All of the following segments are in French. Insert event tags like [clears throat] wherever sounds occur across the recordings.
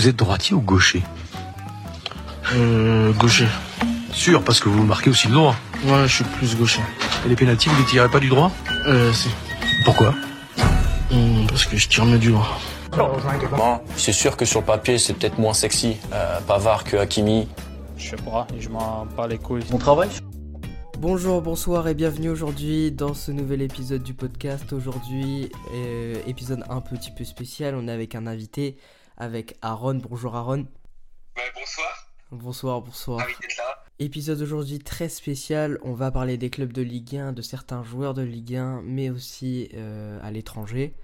vous êtes droitier ou gaucher Euh, gaucher. Sûr, parce que vous marquez aussi le droit. Ouais, je suis plus gaucher. Et les pénaltys, vous les tirez pas du droit Euh, si. Pourquoi Hum, parce que je tire mieux du droit. Bon, c'est sûr que sur le papier, c'est peut-être moins sexy, euh, Pavard que Hakimi. Je sais pas, je m'en bats les couilles. Mon travail Bonjour, bonsoir et bienvenue aujourd'hui dans ce nouvel épisode du podcast. Aujourd'hui, euh, épisode un petit peu spécial. On est avec un invité, avec Aaron. Bonjour Aaron. Ouais, bonsoir, Bonsoir, bonsoir. ravi d'être là. Épisode aujourd'hui très spécial. On va parler des clubs de Ligue 1, de certains joueurs de Ligue 1, mais aussi euh, à l'étranger.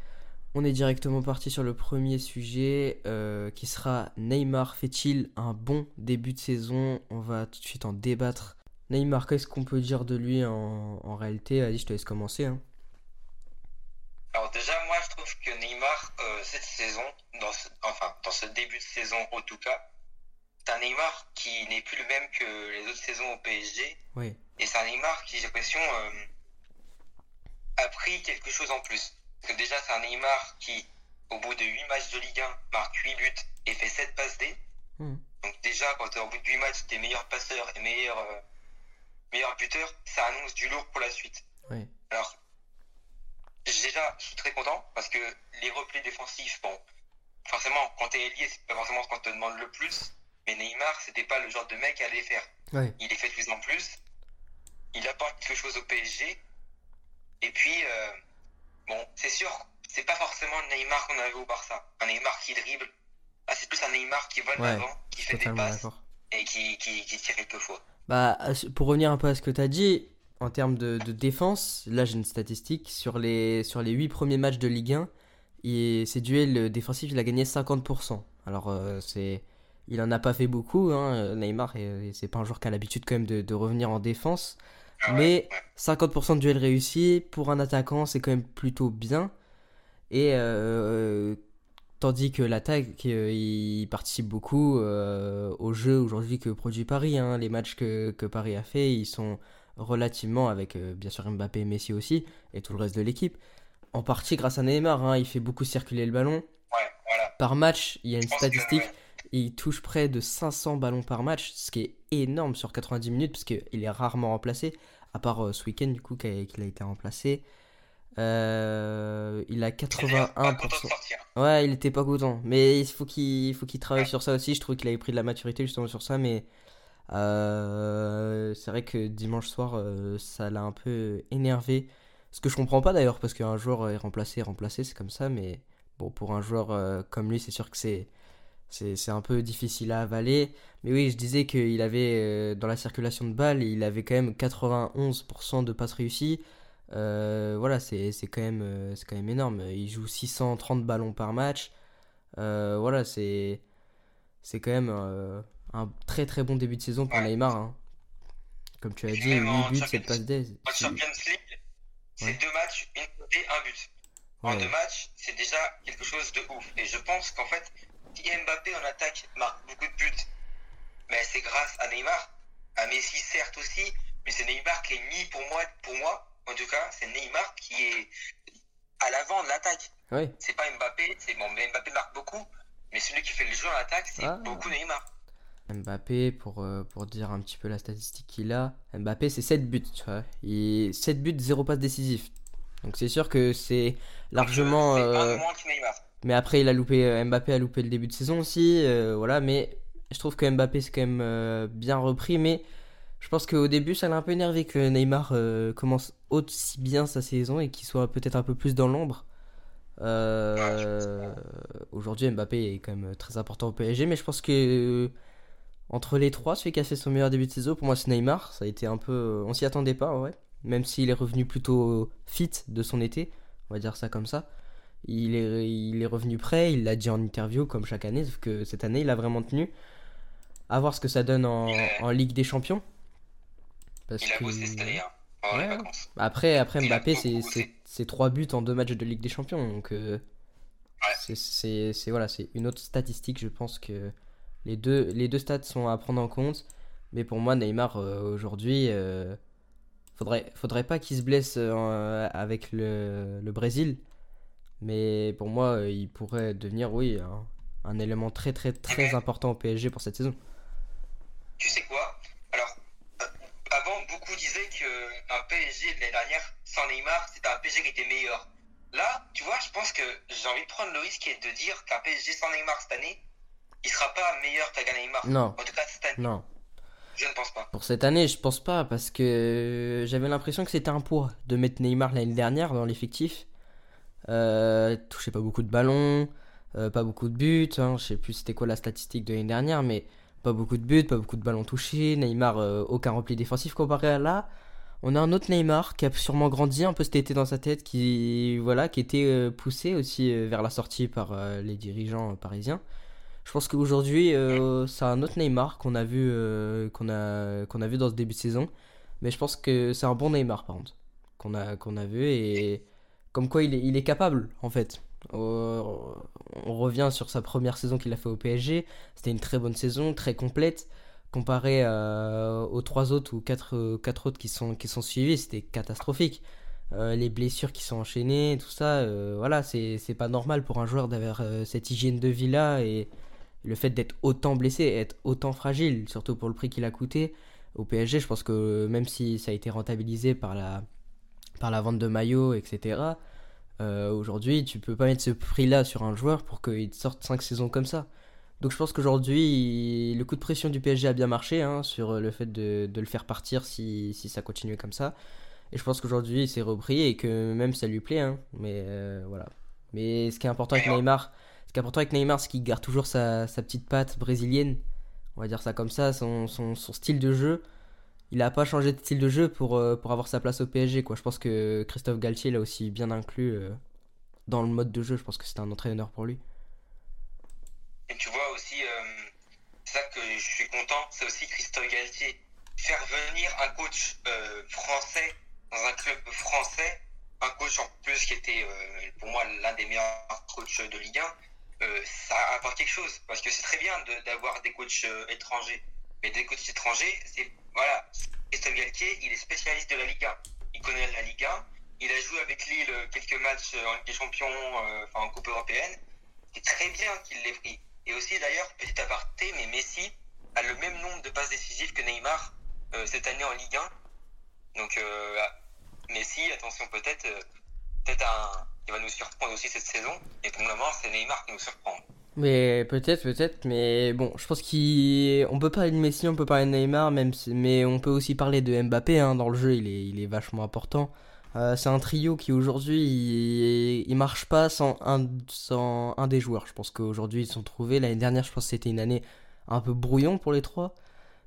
On est directement parti sur le premier sujet euh, qui sera Neymar fait-il un bon début de saison? On va tout de suite en débattre. Neymar, qu'est-ce qu'on peut dire de lui en, en réalité? Vas-y, je te laisse commencer. hein. Alors déjà, moi, je trouve que Neymar, euh, cette saison, dans ce, enfin, dans ce début de saison en tout cas, c'est un Neymar qui n'est plus le même que les autres saisons au PSG. Oui. Et c'est un Neymar qui, j'ai l'impression, euh, a pris quelque chose en plus. Parce que déjà, c'est un Neymar qui, au bout de 8 matchs de Ligue 1, marque 8 buts et fait 7 passes D. Hmm. Donc déjà, quand au bout de 8 matchs, t'es meilleur passeur et meilleur, euh, meilleur buteur, ça annonce du lourd pour la suite. Oui. Alors, déjà, je suis très content parce que les replis défensifs, bon, forcément, quand t'es ailier, c'est pas forcément ce qu'on te demande le plus. Mais Neymar, c'était pas le genre de mec à les faire. Il les fait de plus en plus. Il apporte quelque chose au PSG. Et puis, euh, bon, c'est sûr, c'est pas forcément le Neymar qu'on avait au Barça. Un Neymar qui dribble. Là, c'est plus un Neymar qui va de Ouais, l'avant, qui fait des passes et qui, qui, qui tire quelques fois. Bah, ce- pour revenir un peu à ce que tu as dit, en termes de, de défense, là j'ai une statistique. Sur les, sur les 8 premiers matchs de Ligue 1, il, ses duels défensifs, il a gagné 50%. Alors, euh, c'est, il en a pas fait beaucoup, hein, Neymar, et, et c'est pas un joueur qui a l'habitude quand même de, de revenir en défense. Ah Mais ouais. 50% de duels réussis, pour un attaquant, c'est quand même plutôt bien. Et euh, tandis que l'attaque, euh, il participe beaucoup euh, au jeu aujourd'hui que produit Paris. hein. Les matchs que, que Paris a fait, ils sont relativement, avec euh, bien sûr Mbappé et Messi aussi, et tout le reste de l'équipe, en partie grâce à Neymar. hein. Il fait beaucoup circuler le ballon. Ouais, voilà. Par match, il y a une que, statistique, ouais. il touche près de 500 ballons par match, ce qui est énorme sur 90 minutes, parce qu'il est rarement remplacé, à part euh, ce week-end du coup qu'il a, été remplacé. Euh, il a C'est d'ailleurs pas content de 81%. sortir. Ouais, il était pas content, mais il faut qu'il faut qu'il travaille sur ça aussi. Je trouve qu'il avait pris de la maturité justement sur ça, mais euh, c'est vrai que dimanche soir, euh, ça l'a un peu énervé. Ce que je comprends pas d'ailleurs, parce qu'un joueur est remplacé, remplacé, c'est comme ça, mais bon, pour un joueur euh, comme lui, c'est sûr que c'est c'est un peu difficile à avaler. Mais oui, je disais qu'il avait, dans la circulation de balles, il avait quand même 91% de passes réussies. Voilà, c'est quand même, quand même énorme. Il joue 630 ballons par match. Voilà, c'est quand même un très très bon début de saison pour Ouais. Neymar. hein. Comme tu as dit, même en 8 buts, Champions- 7 passes D. En Champions League, c'est Ouais. deux matchs, une un but. En Ouais. deux matchs, c'est déjà quelque chose de ouf. Et je pense qu'en fait, si Mbappé en attaque marque beaucoup de buts, mais c'est grâce à Neymar. À Messi, certes aussi, mais c'est Neymar qui est mis pour moi, pour moi, en tout cas, c'est Neymar qui est à l'avant de l'attaque. Ouais. C'est pas Mbappé, c'est bon, mais Mbappé marque beaucoup, mais celui qui fait le jeu en attaque, c'est Ah. beaucoup Neymar. Mbappé, pour, euh, pour dire un petit peu la statistique qu'il a, Mbappé c'est 7 buts, tu vois. Il... 7 buts, 0 passe décisif. Donc c'est sûr que c'est largement... Euh. Mais après, il a loupé, euh, Mbappé a loupé le début de saison aussi, euh, voilà. Mais je trouve que Mbappé c'est quand même bien repris. Mais je pense qu'au début, ça l'a un peu énervé que Neymar commence aussi bien sa saison et qu'il soit peut-être un peu plus dans l'ombre. Aujourd'hui, Mbappé est quand même très important au PSG, mais je pense que entre les trois, celui qui a fait son meilleur début de saison, pour moi, c'est Neymar. Ça a été un peu, on s'y attendait pas, ouais. Même s'il est revenu plutôt fit de son été, on va dire ça comme ça. Il est, il est revenu prêt, il l'a dit en interview comme chaque année, sauf que cette année il a vraiment tenu. À voir ce que ça donne en, en Ligue des Champions. Parce Il a que- bossé cette année, hein, pendant les Ouais. vacances. Après, après Il Mbappé, c'est- bossé. c'est c'est trois buts en deux matchs de Ligue des Champions. Donc, euh, Ouais. voilà, c'est une autre statistique. Je pense que les deux, les deux stats sont à prendre en compte. Mais pour moi, Neymar, euh, aujourd'hui, euh, faudrait, faudrait pas qu'il se blesse euh, avec le, le Brésil. Mais pour moi, il pourrait devenir, oui, un, un élément très très très important au PSG pour cette saison. Tu sais quoi? Alors, avant, beaucoup disaient qu'un PSG de l'année dernière, sans Neymar, c'était un PSG qui était meilleur. Là, tu vois, je pense que j'ai envie de prendre le risque et de dire qu'un PSG sans Neymar cette année, il sera pas meilleur qu'un Neymar. Non. En tout cas, cette année, Non, je ne pense pas. pour cette année, je pense pas parce que j'avais l'impression que c'était un poids de mettre Neymar l'année dernière dans l'effectif. Euh, touchait pas beaucoup de ballons, euh, pas beaucoup de buts. hein, je sais plus c'était quoi la statistique de l'année dernière, mais pas beaucoup de buts, pas beaucoup de ballons touchés. Neymar, euh, aucun repli défensif comparé à là. On a un autre Neymar qui a sûrement grandi un peu cet été dans sa tête, qui voilà, qui était euh, poussé aussi vers la sortie par les dirigeants parisiens. Je pense qu'aujourd'hui, euh, c'est un autre Neymar qu'on a vu, euh, qu'on a, qu'on a vu dans ce début de saison. Mais je pense que c'est un bon Neymar par contre, qu'on a, qu'on a vu et comme quoi il est, il est capable en fait. Euh, on revient sur sa première saison qu'il a fait au PSG. C'était une très bonne saison, très complète. Comparé aux trois autres ou quatre, quatre autres qui sont, qui sont suivis, c'était catastrophique. Les blessures qui sont enchaînées, tout ça, voilà, c'est pas normal pour un joueur d'avoir cette hygiène de vie là et le fait d'être autant blessé, être autant fragile, surtout pour le prix qu'il a coûté au PSG. Je pense que même si ça a été rentabilisé par la, par la vente de maillots, etc., euh, aujourd'hui, tu peux pas mettre ce prix-là sur un joueur pour qu'il te sorte 5 saisons comme ça. Donc je pense qu'aujourd'hui, le coup de pression du PSG a bien marché hein, sur le fait de, de le faire partir si, si ça continuait comme ça. Et je pense qu'aujourd'hui, il s'est repris et que même ça lui plaît. hein. mais euh, voilà. Mais ce qui est important avec. Neymar, qui avec Neymar, c'est qu'il garde toujours sa, petite patte brésilienne. On va dire ça comme ça, son, style de jeu. Il a pas changé de style de jeu pour, euh, pour avoir sa place au PSG. Quoi. Je pense que Christophe Galtier l'a aussi bien inclus euh, dans le mode de jeu. Je pense que c'est un entraîneur pour lui. Et tu vois aussi, euh, c'est ça que je suis content, c'est aussi Christophe Galtier. Faire venir un coach français dans un club français, un coach en plus qui était pour moi l'un des meilleurs coachs de Ligue 1, euh, ça apporte quelque chose. Parce que c'est très bien d'avoir des coachs euh, étrangers. Mais des coachs étrangers, c'est. Voilà, Christophe Galtier, il est spécialiste de la Ligue 1. Il connaît la Ligue 1. Il a joué avec Lille euh, quelques matchs en Ligue des Champions, enfin en Coupe européenne. C'est très bien qu'il l'ait pris. Et aussi d'ailleurs, petit aparté, mais Messi a le même nombre de passes décisives que Neymar cette année en Ligue 1. Donc ah, Messi, attention peut-être, peut-être un, il va nous surprendre aussi cette saison. Et pour le moment, c'est Neymar qui nous surprend. Mais peut-être, peut-être, mais bon, je pense qu'on peut parler de Messi, on peut parler de Neymar, même si- mais on peut aussi parler de Mbappé hein, dans le jeu, il est, vachement important. Euh, c'est un trio qui aujourd'hui, il, il marche pas sans un, sans un des joueurs. Je pense qu'aujourd'hui ils se sont trouvés. L'année dernière, je pense que c'était une année un peu brouillon pour les trois.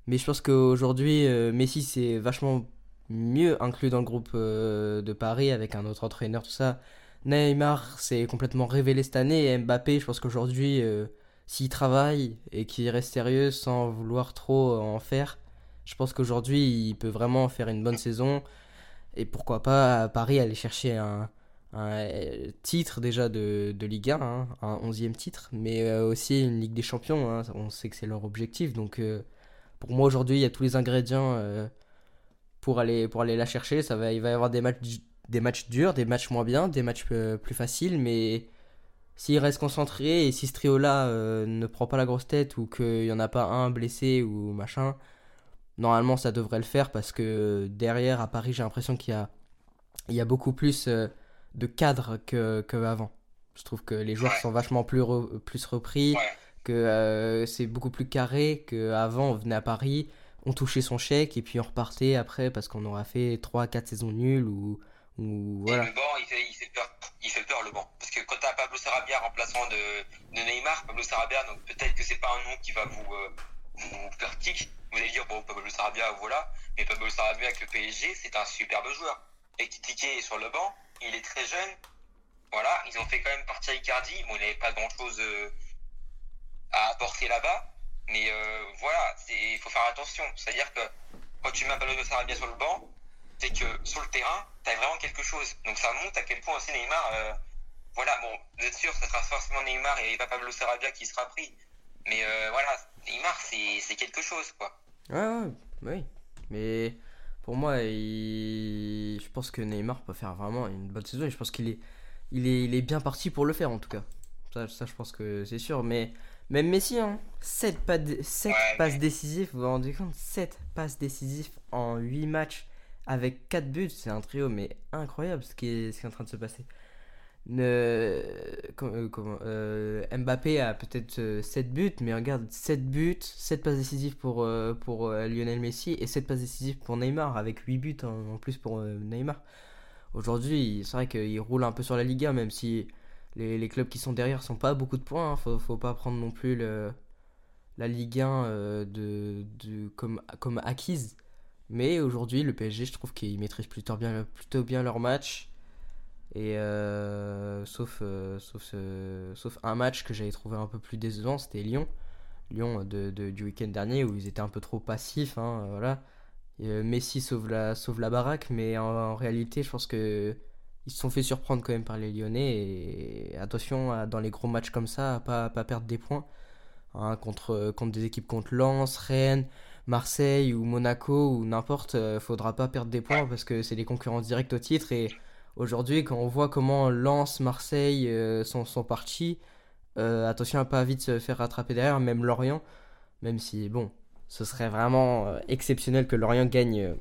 Mais je pense qu'aujourd'hui, euh, Messi c'est vachement mieux inclus dans le groupe euh, de Paris avec un autre entraîneur, tout ça. Neymar s'est complètement révélé cette année et Mbappé, je pense qu'aujourd'hui, euh, s'il travaille et qu'il reste sérieux sans vouloir trop en faire, je pense qu'aujourd'hui, il peut vraiment faire une bonne saison. Et pourquoi pas à Paris aller chercher un, euh, titre déjà de, Ligue 1, hein, un 11e titre, mais euh, aussi une Ligue des Champions. hein, on sait que c'est leur objectif. Donc pour moi, aujourd'hui, il y a tous les ingrédients pour, aller, pour aller la chercher. Ça va, il va y avoir des matchs des matchs durs, des matchs moins bien, des matchs euh, plus faciles, mais s'il reste concentré et si ce trio-là euh, ne prend pas la grosse tête ou qu'il n'y en a pas un blessé ou machin, normalement ça devrait le faire parce que derrière à Paris j'ai l'impression qu'il y a, il y a beaucoup plus euh, de cadres que, que avant. Je trouve que les joueurs Ouais. sont vachement plus, re- plus repris, Ouais. que euh, c'est beaucoup plus carré qu'avant on venait à Paris, on touchait son chèque et puis on repartait après parce qu'on aura fait 3-4 saisons nulles ou, ou Et le banc, il fait, il fait peur. Il fait peur le banc. Parce que quand t'as Pablo Sarabia remplaçant de, de Neymar, Pablo Sarabia, donc peut-être que c'est pas un nom qui va vous, euh, vous faire tic. Vous allez dire, bon, Pablo Sarabia, voilà. Mais Pablo Sarabia avec le PSG, c'est un superbe joueur. Et Titi est sur le banc, il est très jeune. Voilà, ils ont fait quand même partir Icardi. Bon, il n'avait pas grand chose à apporter là-bas. Mais euh, voilà, il faut faire attention. C'est-à-dire que quand tu mets Pablo Sarabia sur le banc, c'est que sur le terrain, tu as vraiment quelque chose. Donc ça montre à quel point aussi Neymar, euh, voilà, bon, vous êtes sûr, ça sera forcément Neymar et pas Pablo Sarabia qui sera pris. Mais euh, voilà, Neymar, c'est quelque chose, quoi. Ouais, ouais, oui. Mais pour moi, il... je pense que Neymar peut faire vraiment une bonne saison et je pense qu'il est, il est, il est bien parti pour le faire en tout cas. Ça, ça, je pense que c'est sûr. Mais même Messi, hein, 7, pas Ouais, passes mais- décisives, vous vous rendez compte? 7 passes décisives en 8 matchs avec 4 buts, c'est un trio mais incroyable ce qui est, ce qui est en train de se passer. Ne... euh, comment, euh, Mbappé a peut-être 7 buts, mais regarde, 7 buts, 7 passes décisives pour, euh, pour euh, Lionel Messi et 7 passes décisives pour Neymar, avec 8 buts en, plus pour euh, Neymar. Aujourd'hui, c'est vrai qu'il roule un peu sur la Liga, même si les, les clubs qui sont derrière sont pas à beaucoup de points. hein. Faut, faut pas prendre non plus le, la Ligue 1 euh, de, de, comme, comme acquise. Mais aujourd'hui, le PSG, je trouve qu'ils maîtrisent plutôt bien, leur match. Et euh, sauf, euh, sauf, sauf un match que j'avais trouvé un peu plus décevant, c'était Lyon. Lyon de- du week-end dernier où ils étaient un peu trop passifs. hein, voilà. Euh, Messi sauve la, sauve la baraque, mais en, réalité, je pense que ils se sont fait surprendre quand même par les Lyonnais. Et attention, dans les gros matchs comme ça, à pas, pas perdre des points. hein, contre, contre des équipes contre Lens, Rennes, Marseille ou Monaco ou n'importe, euh, faudra pas perdre des points parce que c'est des concurrents directs au titre. Et aujourd'hui, quand on voit comment Lens, Marseille euh, sont, sont partis, euh, attention à pas vite se faire rattraper derrière, même Lorient. Même si, bon, ce serait vraiment euh, exceptionnel que Lorient gagne euh,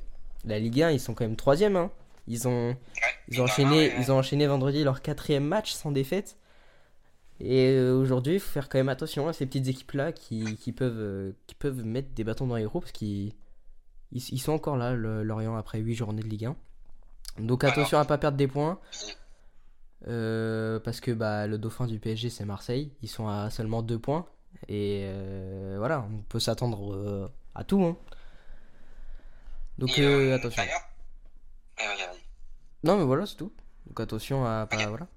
la Ligue 1. Ils sont quand même troisième. Hein. Ils ont, ils enchaîné, ils ont enchaîné vendredi leur quatrième match sans défaite. Et euh, aujourd'hui, il faut faire quand même attention à ces petites équipes-là qui, qui peuvent, euh, qui peuvent mettre des bâtons dans les roues parce qu'ils ils, ils sont encore là, le- Lorient, après 8 journées de Ligue 1. Donc attention à pas perdre des points. Euh, parce que bah, le dauphin du PSG, c'est Marseille. Ils sont à seulement 2 points. Et euh, voilà, on peut s'attendre euh, à tout. hein. Donc attention. Non, mais voilà, c'est tout. Donc attention à pas. Voilà.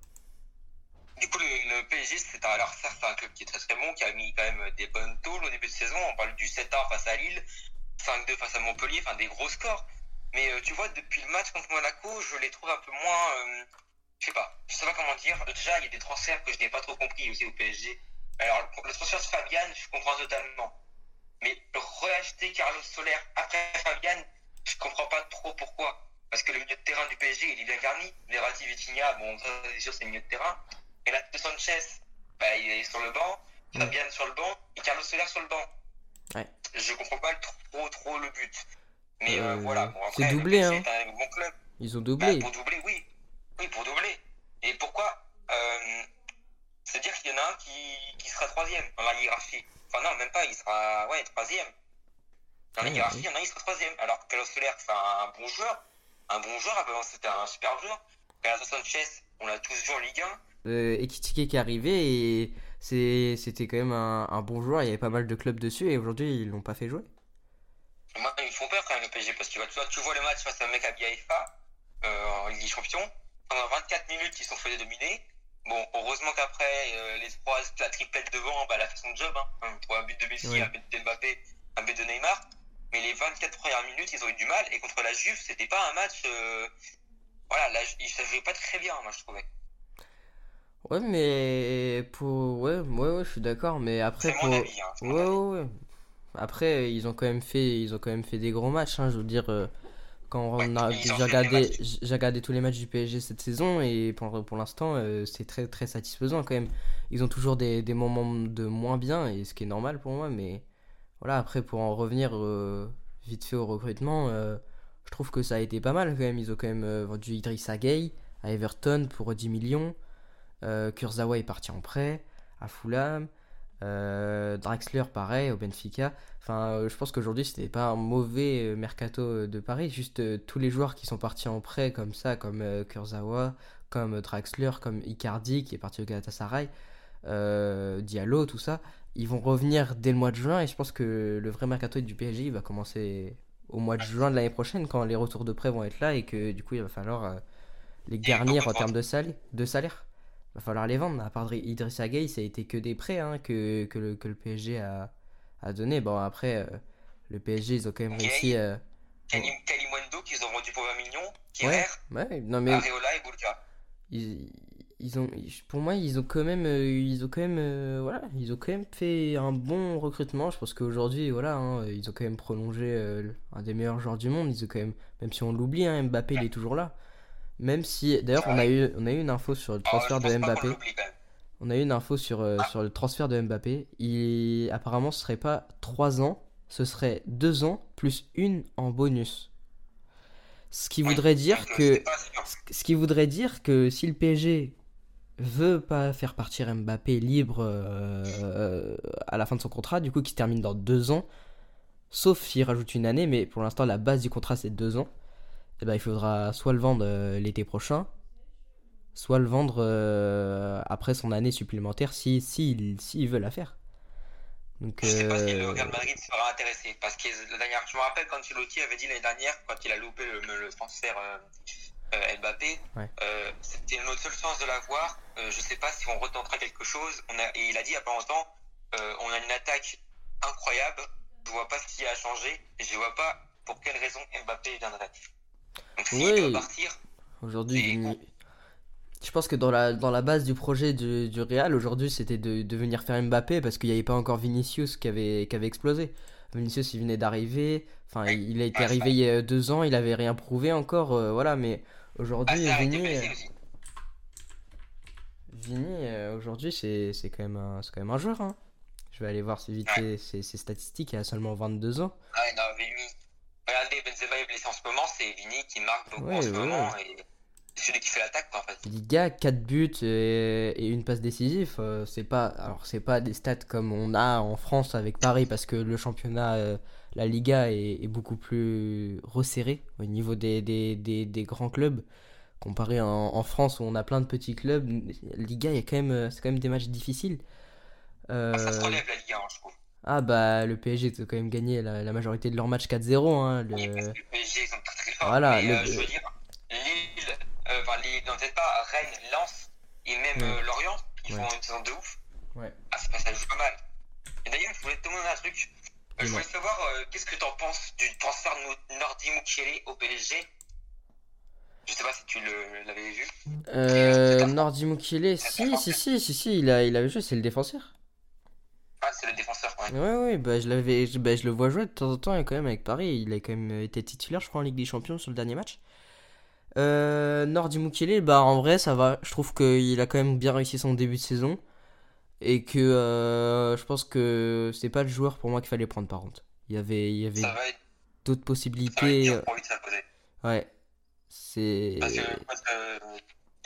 Du coup, le, le PSG, c'est un, alors certes, un club qui est très très bon, qui a mis quand même des bonnes tôles au début de saison. On parle du 7-1 face à Lille, 5-2 face à Montpellier, enfin des gros scores. Mais euh, tu vois, depuis le match contre Monaco, je les trouve un peu moins. euh, je sais pas, je sais pas comment dire. Déjà, il y a des transferts que je n'ai pas trop compris aussi au PSG. Alors, le transfert de Fabian, je comprends totalement. Mais reacheter Carlos Soler après Fabian, je comprends pas trop pourquoi. Parce que le milieu de terrain du PSG, il est bien garni. Verratti, Vitinha, bon, ça, c'est sûr, c'est le milieu de terrain. Et là, de Sanchez, bah, il est sur le banc. Ouais. Fabian sur le banc. Et Carlos Soler sur le banc. Ouais. Je comprends pas trop, trop le but. Mais euh, Euh, voilà. Bon, c'est doublé, hein. un bon club. Ils ont Bah, doublé. pour doubler, oui. Oui, pour doubler. Et pourquoi euh, C'est-à-dire qu'il y en a un qui, qui sera troisième dans la hiérarchie. Enfin, non, même pas, il sera ouais, troisième. Dans la Ouais, hiérarchie, il y en a un, il sera troisième. Alors que Carlos Soler, c'est un bon joueur. Un bon joueur, avant, c'était un super joueur. Renato Sanchez, on l'a tous vu en Ligue 1. Euh, Ekitike qui est arrivé et c'était quand même un, un bon joueur. Il y avait pas mal de clubs dessus et aujourd'hui ils l'ont pas fait jouer. Moi, ils me font peur quand même le PSG parce que tu vois, tu vois le match face à Maccabi Haïfa euh, en Ligue des Champions. Pendant 24 minutes, ils sont fait dominer. Bon, heureusement qu'après, euh, les trois, la triplette devant, bah, elle a fait son job. Hein. Trois buts de Messi, Ouais. un but de Mbappé, un but de Neymar. Mais les 24 premières minutes, ils ont eu du mal. Et contre la Juve, c'était pas un match. euh, Voilà, là, se jouaient pas très bien, moi, je trouvais. Ouais, mais pour. Ouais, ouais, ouais, je suis d'accord. Mais après, pour. mon avis. Hein, mon Ouais, avis. ouais, ouais. Après, ils ont quand même fait, ils ont quand même fait des gros matchs. hein, je veux dire, euh, quand Ouais, on a, j'ai regardé, j'ai regardé tous les matchs du PSG cette saison et pour, pour l'instant, euh, c'est très, très satisfaisant quand même. Ils ont toujours des, des moments de moins bien et ce qui est normal pour moi. Mais voilà, après, pour en revenir euh, vite fait au recrutement, je trouve que ça a été pas mal quand même. Ils ont quand même vendu Idrissa Gueye à Everton pour 10 millions. Euh, Kurzawa est parti en prêt à Fulham. Euh, Draxler, pareil, au Benfica. Enfin, euh, je pense qu'aujourd'hui, c'était pas un mauvais mercato de Paris. Juste tous les joueurs qui sont partis en prêt comme ça, comme Kurzawa, comme Draxler, comme Icardi qui est parti au Galatasaray, euh, Diallo, tout ça, ils vont revenir dès le mois de juin. Et je pense que le vrai mercato du PSG il va commencer au mois de juin de l'année prochaine quand les retours de prêt vont être là et que du coup, il va falloir euh, les garnir en termes de, sal de salaire. Va falloir les vendre. À part Dri- Idrissa Gueye, ça a été que des prêts hein, que, que, le, que le PSG a, a donné. Bon, après, euh, le PSG, ils ont quand même Gueye. réussi. euh, qu'ils ont vendu pour 20 millions. Ouais, ouais, non mais Areola et Boulka. ils, ils ont, pour moi, ils ont quand même, euh, ils ont quand même, euh, voilà, ils ont quand même fait un bon recrutement. Je pense qu'aujourd'hui, voilà, hein, ils ont quand même prolongé euh, un des meilleurs joueurs du monde. Ils ont quand même, même si on l'oublie, hein, Mbappé, il est toujours là. Même si, d'ailleurs, on a eu, on a eu une info sur le Alors, transfert de Mbappé. même. On a eu une info sur, euh, sur le transfert de Mbappé. Il, apparemment, ce serait pas 3 ans, ce serait 2 ans plus une en bonus. Ce qui voudrait dire que ce qui voudrait dire que si le PSG veut pas faire partir Mbappé libre euh, à la fin de son contrat, du coup qui se termine dans deux ans, sauf s'il rajoute une année, mais pour l'instant la base du contrat c'est deux ans, et ben il faudra soit le vendre euh, l'été prochain, soit le vendre euh, après son année supplémentaire si s'il s'il veut la faire. Donc Je sais pas si le euh, Real Madrid sera intéressé. Parce que la dernière, je me rappelle quand Ancelotti avait dit l'année dernière, quand il a loupé le, le transfert Mbappé, Ouais. c'était notre seule chance de l'avoir. Je sais pas si on retentera quelque chose. On a, et il a dit il y a pas longtemps, on a une attaque incroyable. Je vois pas ce qui a changé. Et je vois pas pour quelle raison Mbappé viendrait. Donc s'il Oui. partir, Aujourd'hui, je pense que dans la, dans la base du projet du, du Real, aujourd'hui, c'était de, de venir faire Mbappé parce qu'il n'y avait pas encore Vinicius qui avait, qui avait explosé. Vinicius, il venait d'arriver. Enfin, il, il a été Ouais, arrivé il y a deux ans, il avait rien prouvé encore. euh, voilà, mais ah, aujourd'hui, ça a été Vini, euh. Vini euh, aujourd'hui, c'est c'est quand, même un- c'est quand même un joueur. hein. Je vais aller voir vite ses statistiques. Il a seulement 22 ans. Ah, non, Vini. Regardez, Benzema est blessé en ce moment. C'est Vini qui marque beaucoup Ouais, en ce ouais, moment. Et c'est celui qui fait l'attaque, en fait. Liga, 4 buts et, et une passe décisive, euh, c'est pas alors c'est pas des stats comme on a en France avec Paris parce que le championnat euh, la Liga est, est beaucoup plus resserré au niveau des, des, des, des grands clubs comparé en, en France où on a plein de petits clubs Liga il y a quand même euh, c'est quand même des matchs difficiles Euh, Ça se relève la Ligue 1, je trouve. Ah bah le PSG a quand même gagné la, la majorité de leurs matchs 4-0 hein, le- Oui, parce que le PSG, ils sont très très forts. Voilà, mais le- euh, je veux dire, Lille, euh, enfin Lille, non peut-être pas, Rennes, Lens et même Ouais. euh, Lorient, ils Ouais. font une saison de ouf. Ouais. Ah, c'est pas ça joue pas mal. Et d'ailleurs, je voulais te demander un truc. Je voulais savoir qu'est-ce que t'en penses du transfert de No- Nordi Mukiele au PSG. Je sais pas si tu l'avais vu. euh, Nordi Mukiele si si si si si il a il avait joué c'est le défenseur Ah, c'est le défenseur, ouais. Ouais, ouais, bah je, l'avais, je, bah, je le vois jouer de temps en temps et quand même avec Paris. Il a quand même été titulaire, je crois, en Ligue des Champions sur le dernier match. Euh, Nordi Mukiele, bah en vrai, ça va. Je trouve qu'il a quand même bien réussi son début de saison. Et que euh, je pense que c'est pas le joueur pour moi qu'il fallait prendre par contre. Il y avait, il y avait être, d'autres ça va être possibilités. lui de. Ouais. C'est. Parce que, parce que euh,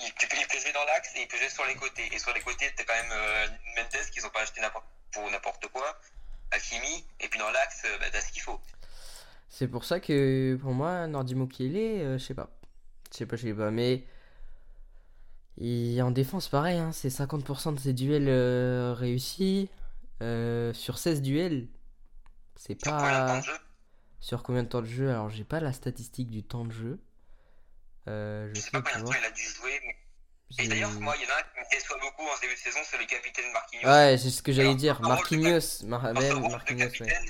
il peut jouer dans l'axe et il peut jouer sur les côtés. Et sur les côtés, t'as quand même euh, Mendes qu'ils ont pas acheté n'importe- pour n'importe quoi. Hakimi. Et puis dans l'axe, euh, bah, t'as ce qu'il faut. C'est pour ça que pour moi, Nordi Mukiele, euh, je sais pas. Je sais pas, je sais pas, mais. En défense, pareil, hein, c'est 50% de ses duels euh, réussis. Euh, sur 16 duels, c'est combien de temps pas. de jeu? Sur combien de temps de jeu? Alors, j'ai pas la statistique du temps de jeu. Je Je sais pas pas, combien de temps il a dû jouer. Mais... Et d'ailleurs, moi, il y en a un qui me déçoit beaucoup en ce début de saison, c'est le capitaine Marquinhos. Ouais, c'est ce que j'allais dire. Marquinhos, Mar- même Marquinhos, ouais.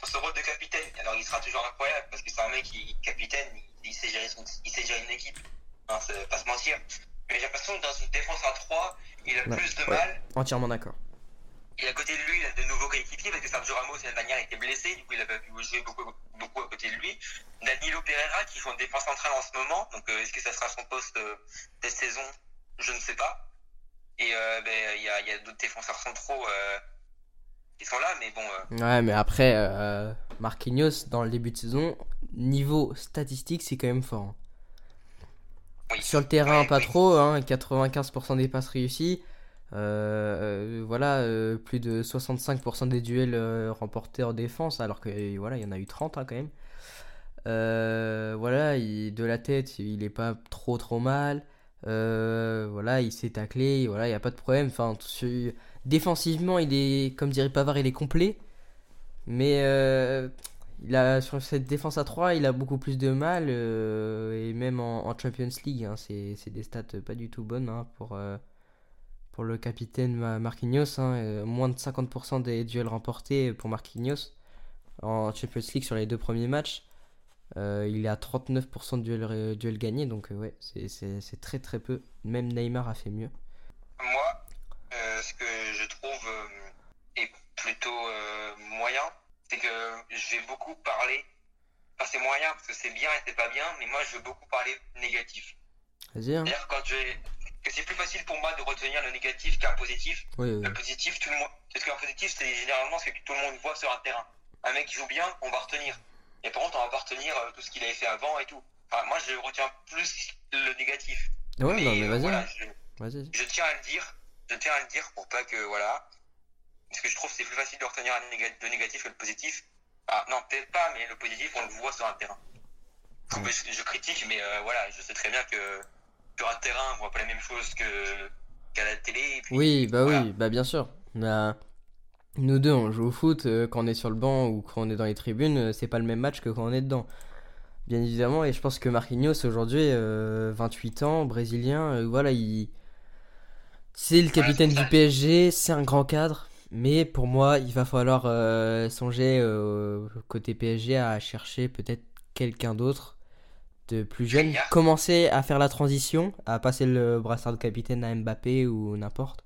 dans ce rôle de capitaine, alors il sera toujours incroyable parce que c'est un mec qui capitaine, il, il sait gérer son- il sait gérer une équipe. C'est pas se mentir. Mais j'ai l'impression que dans une défense à 3, il a Ouais, plus de ouais. mal. Entièrement d'accord. Et à côté de lui, il a de nouveaux coéquipiers parce que Sergio Ramos, l'année dernière, était blessé, du coup, il a pas pu jouer beaucoup, beaucoup à côté de lui. Danilo Pereira qui joue en défense centrale en ce moment, donc euh, est-ce que ça sera son poste euh, cette saison? Je ne sais pas. Et euh, ben, il y a, y a d'autres défenseurs centraux euh, qui sont là, mais bon. Ouais, mais après, Marquinhos, dans le début de saison, niveau statistique, c'est quand même fort. hein. oui. Sur le terrain, Ouais, pas oui. trop, hein, 95% des passes réussies. Euh, euh, voilà, euh, plus de 65% des duels remportés en défense, alors que voilà, il y en a eu 30 hein, quand même. Voilà, il- de la tête, il est pas trop trop mal. Voilà, il s'est taclé, voilà, il n'y a pas de problème. Enfin, défensivement, il est, comme dirait Pavard, il est complet. Mais il a, sur cette défense à 3, il a beaucoup plus de mal. et même en, Champions League, hein, c'est des stats pas du tout bonnes hein, pour, pour le capitaine Ma- Marquinhos. hein, euh, moins de 50% des duels remportés pour Marquinhos en Champions League sur les deux premiers matchs. Euh, il est à 39% de duels, duels gagnés, donc euh, ouais, c'est- très très peu. Même Neymar a fait mieux. Moi, euh, ce que je trouve est plutôt moyen, c'est que je vais beaucoup parler. Enfin, c'est moyen parce que c'est bien et c'est pas bien, mais moi je veux beaucoup parler négatif. Vas-y, hein. Quand je vais... que c'est plus facile pour moi de retenir le négatif qu'un positif. Oui, oui. Le positif, tout le monde. Parce qu'un positif, c'est généralement ce que tout le monde voit sur un terrain. Un mec qui joue bien, on va retenir. Et par contre, on va pas retenir euh, tout ce qu'il avait fait avant et tout. Enfin, moi, je retiens plus le négatif. Ouais, non, mais vas-y. voilà, je, Vas-y. je tiens à le dire. Je tiens à le dire pour pas que. Voilà. Parce que je trouve que c'est plus facile de retenir le négatif que le positif. Ah, non, peut-être pas, mais le positif, on le voit sur un terrain. Je, je critique, mais euh, voilà, je sais très bien que sur un terrain, on voit pas la même chose que qu'à la télé. et puis- Oui, bah voilà. oui, bah bien sûr. Bah, nous deux, on joue au foot, euh, quand on est sur le banc ou quand on est dans les tribunes, euh, c'est pas le même match que quand on est dedans. Bien évidemment, et je pense que Marquinhos aujourd'hui, euh, 28 ans, brésilien, euh, voilà, il... c'est le capitaine du. PSG, c'est un grand cadre, mais pour moi, il va falloir euh, songer euh, côté PSG à chercher peut-être quelqu'un d'autre de plus jeune, commencer à faire la transition, à passer le brassard de capitaine à Mbappé ou n'importe.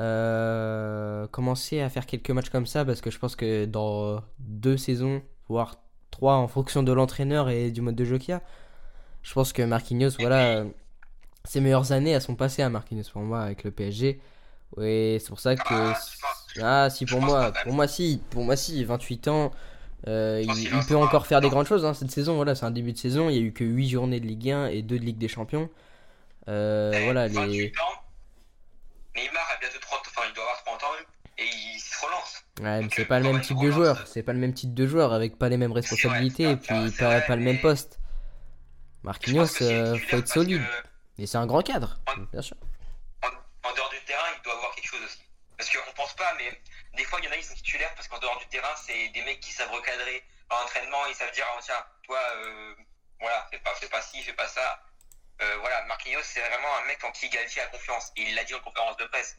Euh, commencer à faire quelques matchs comme ça parce que je pense que dans deux saisons, voire trois en fonction de l'entraîneur et du mode de jeu qu'il y a, je pense que Marquinhos, voilà, ses meilleures années elles sont passées à Marquinhos pour moi avec le PSG. Et c'est pour ça que Ah, penses ah si pour moi, pour moi si, pour moi si, 28 ans, euh, il, en peut encore faire des grandes choses hein, cette saison. Voilà, c'est un début de saison. Il y a eu que 8 journées de Ligue 1 et 2 de Ligue des Champions. Euh, Eh, voilà les. 28 ans. Neymar a bientôt 30, enfin il doit avoir 30 ans et il se relance. Ouais, mais c'est euh, pas le même type de joueur. C'est pas le même type de joueur avec pas les mêmes responsabilités et puis pas, pas le même poste. Marquinhos, euh, faut être solide. que Et c'est un grand cadre, Ouais. bien sûr. En, en dehors du terrain, il doit avoir quelque chose aussi. Parce qu'on pense pas, mais des fois, il y en a qui sont titulaires parce qu'en dehors du terrain, c'est des mecs qui savent recadrer. En entraînement, ils savent dire, ah, tiens, toi, euh, voilà, fais pas, fais pas ci, fais pas ça. Euh, voilà, Marquinhos, c'est vraiment un mec en qui Galtier a confiance. Et il l'a dit en conférence de presse.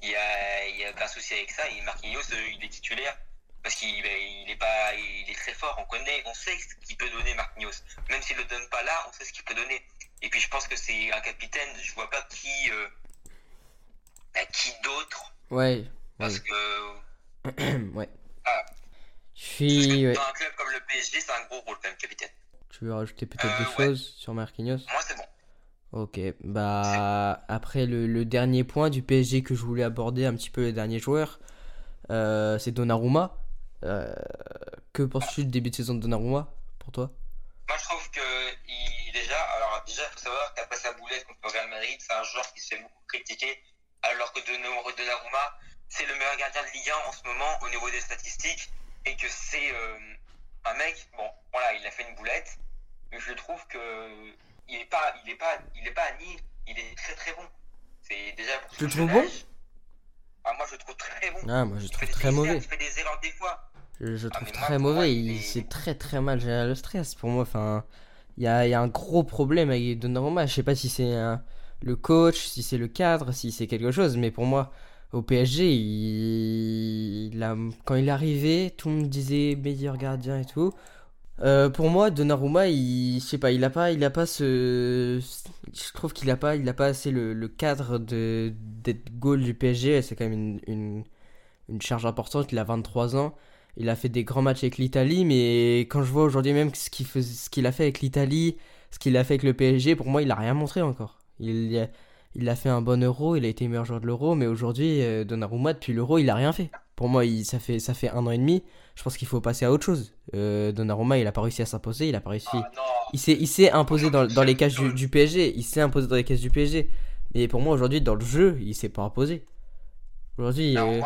Il y a, aucun souci avec ça. Et Marquinhos, euh, il est titulaire parce qu'il ben, il est pas, il est très fort. On connaît, on sait ce qu'il peut donner Marquinhos. Même s'il le donne pas là, on sait ce qu'il peut donner. Et puis je pense que c'est un capitaine. Je vois pas qui, bah, qui d'autre. Ouais, Parce que [clears throat] ouais. Ah. Je suis. ouais. dans un club comme le PSG, c'est un gros rôle quand même, capitaine. Tu veux rajouter peut-être Euh, des ouais. choses sur Marquinhos? Moi, c'est bon. Ok, bah après le, le dernier point du PSG que je voulais aborder, un petit peu le dernier joueur, euh, c'est Donnarumma. Euh, que penses-tu du début de saison de Donnarumma pour toi? Moi, je trouve que il, déjà, alors déjà, il faut savoir qu'après sa boulette contre le Real Madrid, c'est un joueur qui se fait beaucoup critiquer, alors que Donnarumma, c'est le meilleur gardien de Ligue 1 en ce moment au niveau des statistiques, et que c'est euh, un mec, bon, voilà, il a fait une boulette, mais je trouve que il est pas, il est pas, il est pas à Nîmes, il est très très bon. C'est déjà pour Tu le trouves bon. Ah, moi, je le trouve très bon. Ah, moi je le trouve très erreurs, mauvais. Il fait des erreurs des fois. Je, je Ah, trouve très pour moi, mauvais. il Il, est- c'est très très mal géré le stress pour moi. Enfin, il y a, il y a un gros problème avec Donnarumma. Je sais pas si c'est un- le coach, si c'est le cadre, si c'est quelque chose, mais pour moi, au PSG, il, quand il est arrivé, tout le monde disait meilleur gardien et tout. Euh, pour moi, Donnarumma, il, je sais pas, il a pas, il a pas ce, je trouve qu'il a pas, il a pas assez le, le cadre de d'être goal du PSG. C'est quand même une, une, charge importante. Il a 23 ans. Il a fait des grands matchs avec l'Italie, mais quand je vois aujourd'hui même ce qu'il ce qu'il a fait avec l'Italie, ce qu'il a fait avec le PSG, pour moi, il a rien montré encore. Il, il a fait un bon Euro, il a été meilleur joueur de l'Euro, mais aujourd'hui, euh, Donnarumma, depuis l'Euro, il a rien fait. Pour moi, il, ça, fait, ça fait un an et demi. Je pense qu'il faut passer à autre chose. Euh, Donnarumma, il a pas réussi à s'imposer, il a pas réussi. Ah. Il s'est, il s'est imposé dans, dans les cases du, du PSG. Il s'est imposé dans les cases du PSG. Mais pour moi, aujourd'hui, dans le jeu, il s'est pas imposé. Aujourd'hui, euh,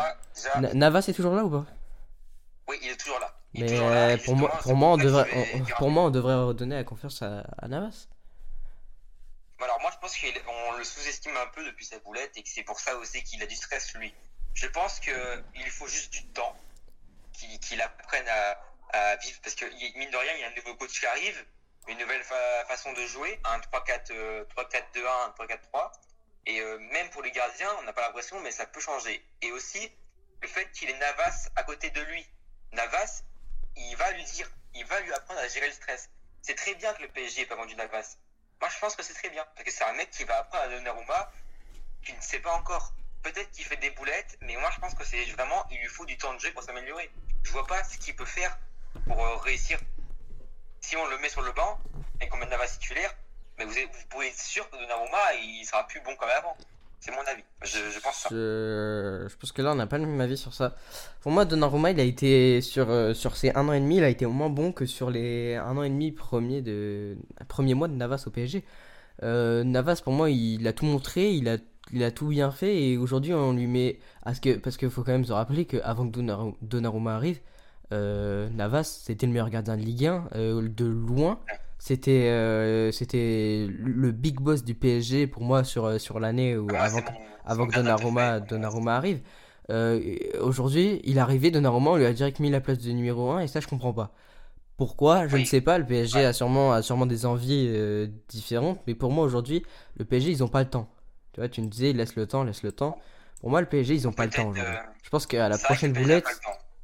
déjà, Navas est toujours là ou pas? Oui, il est toujours là. Il Mais toujours là, et pour moi, pour on devrait, je vais on- dire. pour moi, on devrait redonner la confiance à, à Navas. Alors moi je pense qu'on le sous-estime un peu depuis sa boulette et que c'est pour ça aussi qu'il a du stress lui. Je pense qu'il faut juste du temps, qu'il qu'il apprenne à, vivre parce que mine de rien il y a un nouveau coach qui arrive, une nouvelle fa- façon de jouer, un 3-4 euh, 3-4-2-1, un 3-4-3 et euh, même pour les gardiens on n'a pas l'impression mais ça peut changer. Et aussi le fait qu'il ait Navas à côté de lui. Navas il va lui dire, il va lui apprendre à gérer le stress. C'est très bien que le PSG ait pas vendu Navas. Moi, je pense que c'est très bien. Parce que c'est un mec qui va apprendre à Donnarumma qui ne sait pas encore. Peut-être qu'il fait des boulettes, mais moi, je pense que c'est vraiment, il lui faut du temps de jeu pour s'améliorer. Je vois pas ce qu'il peut faire pour euh, réussir. Si on le met sur le banc et qu'on met Navas titulaire, mais vous, pouvez être sûr que Donnarumma, il sera plus bon comme avant. C'est mon avis. Je, je pense ça. Je, je pense que là, on n'a pas le même avis sur ça. Pour moi, Donnarumma, il a été sur, euh, sur ces un an et demi, il a été au moins bon que sur les un an et demi premiers de premier mois de Navas au PSG. Euh, Navas, pour moi, il a tout montré, il a, il a tout bien fait, et aujourd'hui, on lui met. Parce que parce qu'il faut quand même se rappeler qu'avant que Donnar- Donnarumma arrive, euh, Navas, c'était le meilleur gardien de Ligue 1, euh, de loin. C'était euh, c'était le big boss du PSG pour moi sur, euh, sur l'année où Ah, avant avant que Donnarumma. Donnarumma arrive. Euh, Aujourd'hui, il est arrivé, Donnarumma, on lui a direct mis la place de numéro 1 et ça, je comprends pas. Pourquoi? Je ne sais pas, le PSG Ouais. a, sûrement, a sûrement des envies euh, différentes, mais pour moi, aujourd'hui, le PSG, ils ont pas le temps. Tu vois, tu me disais, laisse le temps, laisse le temps. Pour moi, le PSG, ils ont pas le temps aujourd'hui. Je pense qu'à la prochaine boulette.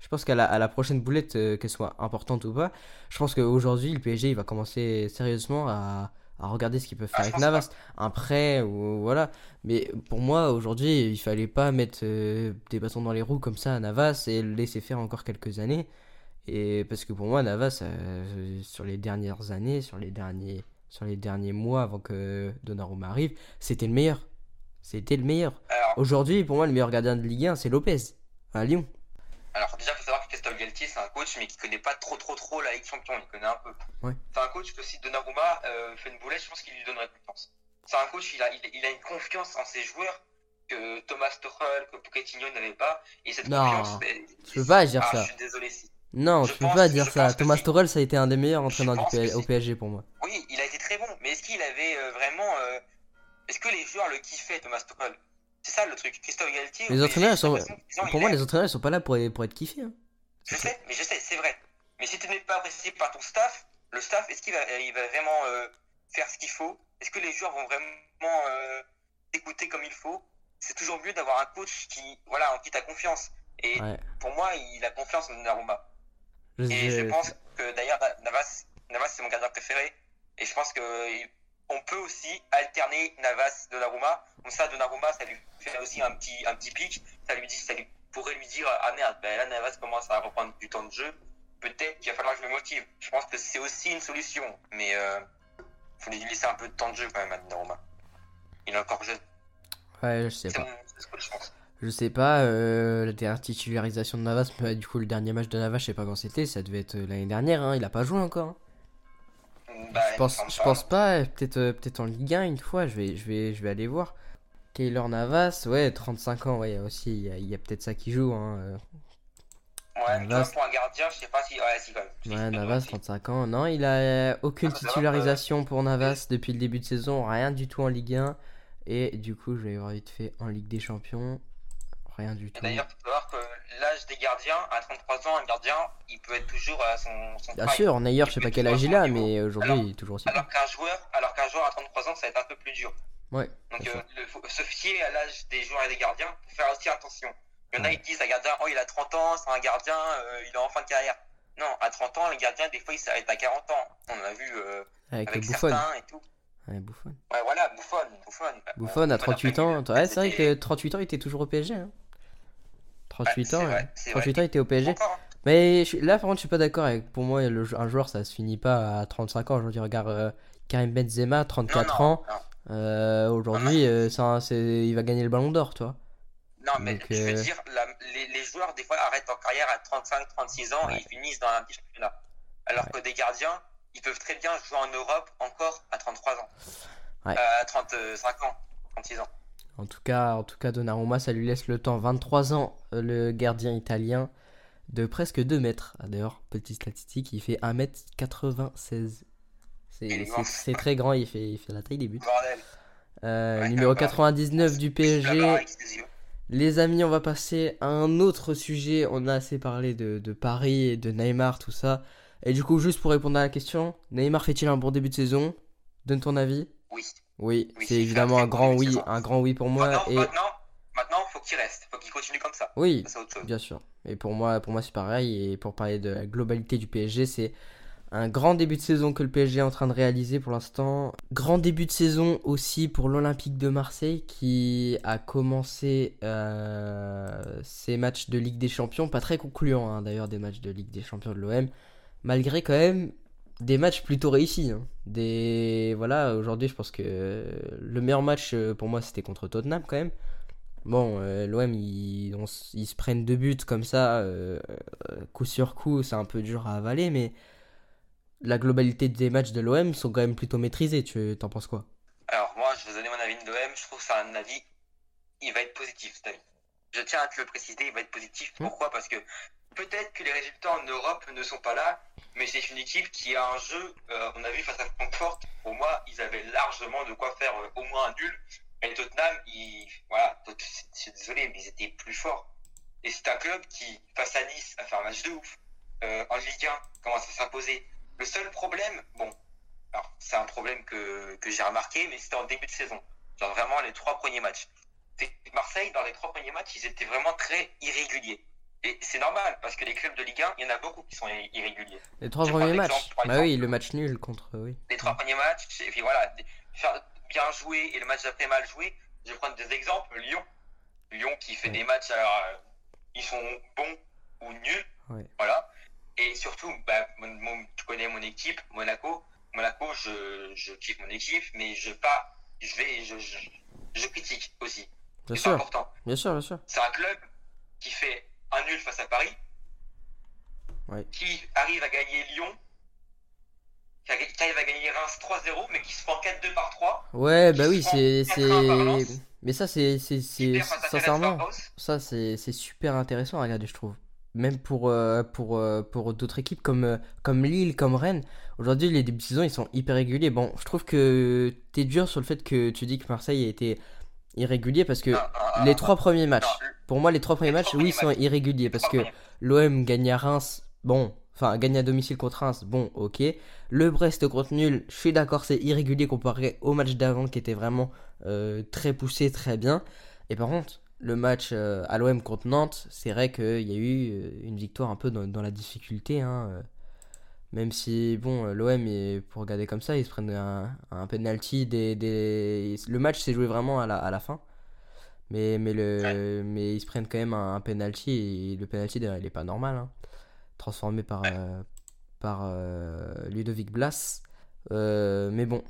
Je pense qu'à la, à la prochaine boulette, euh, qu'elle soit importante ou pas, je pense qu'aujourd'hui, le PSG, il va commencer sérieusement à, à regarder ce qu'il peut faire Ah, avec Navas. Un prêt, ou voilà. Mais pour moi, aujourd'hui, il fallait pas mettre euh, des bâtons dans les roues comme ça à Navas et le laisser faire encore quelques années. Et parce que pour moi, Navas, euh, sur les dernières années, sur les derniers, sur les derniers mois avant que Donnarumma arrive, c'était le meilleur. C'était le meilleur. Aujourd'hui, pour moi, le meilleur gardien de Ligue 1, c'est Lopez, à Lyon. Alors déjà, il faut savoir que Christophe Galtier, c'est un coach, mais qui connaît pas trop, trop, trop la Ligue Champion. Il connaît un peu. Ouais. C'est un coach que si Donnarumma euh, fait une boulette, je pense qu'il lui donnerait confiance. C'est un coach, il a, il, il a une confiance en ses joueurs que Thomas Tuchel, que Pochettino n'avait pas. Et cette Non, confiance, ben, tu peux pas dire ah, ça. Je suis désolé si. Non, Je peux pense- pas je dire ça. Thomas. Tuchel, ça a été un des meilleurs entraîneurs du au PSG pour moi. Oui, il a été très bon, mais est-ce qu'il avait euh, vraiment. euh, Est-ce que les joueurs le kiffaient, Thomas Tuchel? C'est ça le truc. Christophe Galtier. Les entraîneurs, sont- Pour moi, les entraîneurs, ils sont pas là pour, pour être kiffés. hein. Je sais, mais je sais, c'est vrai. Mais si tu n'es pas apprécié par ton staff, le staff, est-ce qu'il va, il va vraiment euh, faire ce qu'il faut? Est-ce que les joueurs vont vraiment euh, écouter comme il faut? C'est toujours mieux d'avoir un coach qui, voilà, en qui tu as confiance. Et Ouais. pour moi, il a confiance en Donnarumma. Je- Et je je- pense que d'ailleurs, Navas, Navas c'est mon gardien préféré. Et je pense que on peut aussi alterner Navas Donnarumma. Comme ça, Donnarumma, ça lui fait aussi un petit, un petit pic. Ça lui dit, ça lui pourrait lui dire, ah merde, ben là Navas commence à reprendre du temps de jeu. Peut-être qu'il va falloir que je me motive. Je pense que c'est aussi une solution. Mais euh, faut lui laisser un peu de temps de jeu quand même à Donnarumma. Il est encore jeune. Ouais, je sais pas. mon- c'est ce que je pense. Je sais pas, euh, la dernière titularisation de Navas, bah, du coup, le dernier match de Navas, je sais pas quand c'était, ça devait être euh, l'année dernière, hein, il a pas joué encore. hein. Bah, Je pense, je pas. pense pas, peut-être euh, peut-être en Ligue 1 une fois, je vais, je vais, je vais aller voir. Taylor Navas, ouais, 35 ans, ouais, aussi, il y a, il y a peut-être ça qui joue. Hein. euh. Ouais, Navas- pour un gardien, je sais pas si. Ouais, si, quand même. Ouais, Navas, si. 35 ans. Non, il a euh, aucune Ah, va, titularisation pour Navas depuis le début de saison, rien du tout en Ligue 1. Et du coup, je vais voir vite fait en Ligue des Champions, rien du Et tout. D'ailleurs, il faut savoir que l'âge des gardiens, à 33 ans, un gardien, il peut être toujours à son, son Bien prime. sûr, Neuer, je sais pas quel âge il a, mais aujourd'hui, il est toujours aussi. Alors qu'un joueur, alors qu'un joueur à 33 ans, ça va être un peu plus dur. Ouais, Donc, euh, le- faut se fier à l'âge des joueurs et des gardiens pour faire aussi attention. Il y en a, ils disent, un gardien, oh, il a 30 ans, c'est un gardien, euh, il est en fin de carrière. Non, à 30 ans, les gardiens, des fois, ils s'arrêtent à 40 ans. On a vu euh, Avec, avec certains et tout. Ouais, Buffon. Ouais, voilà, Buffon. Buffon, Buffon à 38 ans. Ouais, c'est vrai que 38 ans, il était toujours au PSG. hein. 38 Ouais, ans, c'est vrai, ouais. c'est 38 ans, il était au PSG. Encore, hein. Mais je là, par contre, je suis pas d'accord avec. Pour moi, le, un joueur, ça se finit pas à 35 ans. Aujourd'hui, regarde euh, Karim Benzema, 34 non, ans. Euh, Aujourd'hui, euh, il va gagner le ballon d'or, toi. Non, mais Donc, je veux dire, la- les, les joueurs, des fois, arrêtent en carrière à 35, 36 ans Ouais. et ils finissent dans un petit championnat. Alors que des gardiens, ils peuvent très bien jouer en Europe encore à 33 ans. Ouais. À 35 ans, 36 ans. En tout cas, en tout cas, Donnarumma, ça lui laisse le temps. 23 ans, euh, le gardien italien de presque 2 mètres. Ah, D'ailleurs, petite statistique, il fait 1m96. C'est très grand, il fait, il fait la taille des buts. Euh, Ouais, numéro quand même. 99 du PSG. Les amis, on va passer à un autre sujet. On a assez parlé de, de Paris et de Neymar, tout ça. Et du coup, juste pour répondre à la question, Neymar fait-il un bon début de saison? Donne ton avis Oui. Oui, Oui, c'est évidemment un grand oui, un grand oui pour moi. maintenant, Et maintenant, maintenant, faut qu'il reste. Faut qu'il continue comme ça. oui, Ça, c'est autre chose. bien sûr. Et pour moi, pour moi c'est pareil. Et pour parler de la globalité du PSG, c'est un grand début de saison que le PSG est en train de réaliser pour l'instant. Grand début de saison aussi pour l'Olympique de Marseille qui a commencé euh, ses matchs de Ligue des Champions, pas très concluants hein, d'ailleurs des matchs de Ligue des Champions de l'OM, malgré quand même des matchs plutôt réussis. hein. Des voilà, aujourd'hui, je pense que le meilleur match euh, pour moi c'était contre Tottenham quand même. Bon, euh, l'OM ils, on s- ils se prennent deux buts comme ça, euh, coup sur coup, c'est un peu dur à avaler, mais la globalité des matchs de l'OM sont quand même plutôt maîtrisés. Tu t'en penses quoi? Alors moi, je vais donner mon avis de l'OM. Je trouve que c'est un avis, il va être positif cet avis. Je tiens à te le préciser, il va être positif. Hmm. Pourquoi? Parce que peut-être que les résultats en Europe ne sont pas là, mais c'est une équipe qui a un jeu. on a vu face à Francfort. Pour moi, ils avaient largement de quoi faire euh, au moins un nul. Et Tottenham, ils, voilà, je suis désolé, mais ils étaient plus forts. Et c'est un club qui, face à Nice, a fait un match de ouf. Euh, en Ligue 1, commence à s'imposer. Le seul problème, bon, alors, c'est un problème que, que j'ai remarqué, mais c'était en début de saison. Genre vraiment les trois premiers matchs. Marseille, dans les trois premiers matchs, ils étaient vraiment très irréguliers. Et c'est normal, parce que les clubs de Ligue 1, il y en a beaucoup qui sont ir- irréguliers. Les trois premiers matchs. exemple, Bah oui, le match nul contre oui. Les trois premiers matchs, et puis voilà, faire bien jouer et le match d'après mal joué. Je vais prendre des exemples. Lyon. Lyon qui fait Ouais. des matchs, alors, euh, ils sont bons ou nuls. Ouais. Voilà. Et surtout, bah, mon- mon- tu connais mon équipe, Monaco. Monaco, je, je kiffe mon équipe, mais je pas, je vais, je, je, je critique aussi. Bien C'est important. bien sûr, bien sûr. C'est un club qui fait un nul face à Paris, Ouais. qui arrive à gagner Lyon, qui arri- qui arrive à gagner Reims 3-0, mais qui se prend 4-2 par 3. Ouais, bah oui, c'est prend 4-1 par c'est Lens, mais ça c'est sincèrement ça c'est c'est super intéressant à regarder je trouve. Même pour euh, pour euh, pour d'autres équipes comme euh, comme Lille, comme Rennes. Aujourd'hui, les débuts de saison, ils sont hyper réguliers. Bon, je trouve que t'es dur sur le fait que tu dis que Marseille a été irrégulier parce que Ah, ah, ah, les trois premiers matchs, pour moi les trois premiers matchs oui, ils sont irréguliers parce que l'OM gagne à Reims, bon, enfin gagne à domicile contre Reims, bon, ok. Le Brest contre nul, je suis d'accord, c'est irrégulier comparé au match d'avant qui était vraiment euh, très poussé, très bien. Et par contre, le match euh, à l'OM contre Nantes, c'est vrai qu'il y a eu euh, une victoire un peu dans, dans la difficulté. hein. Même si, bon, euh, l'OM, est- pour regarder comme ça, ils se prennent un, un penalty. Des, des... Le match s'est joué vraiment à la, à la fin. Mais, mais, le, mais ils se prennent quand même un, un penalty. Et le penalty, d'ailleurs, il est pas normal. hein. Transformé par, euh, par euh, Ludovic Blas. Euh, mais bon,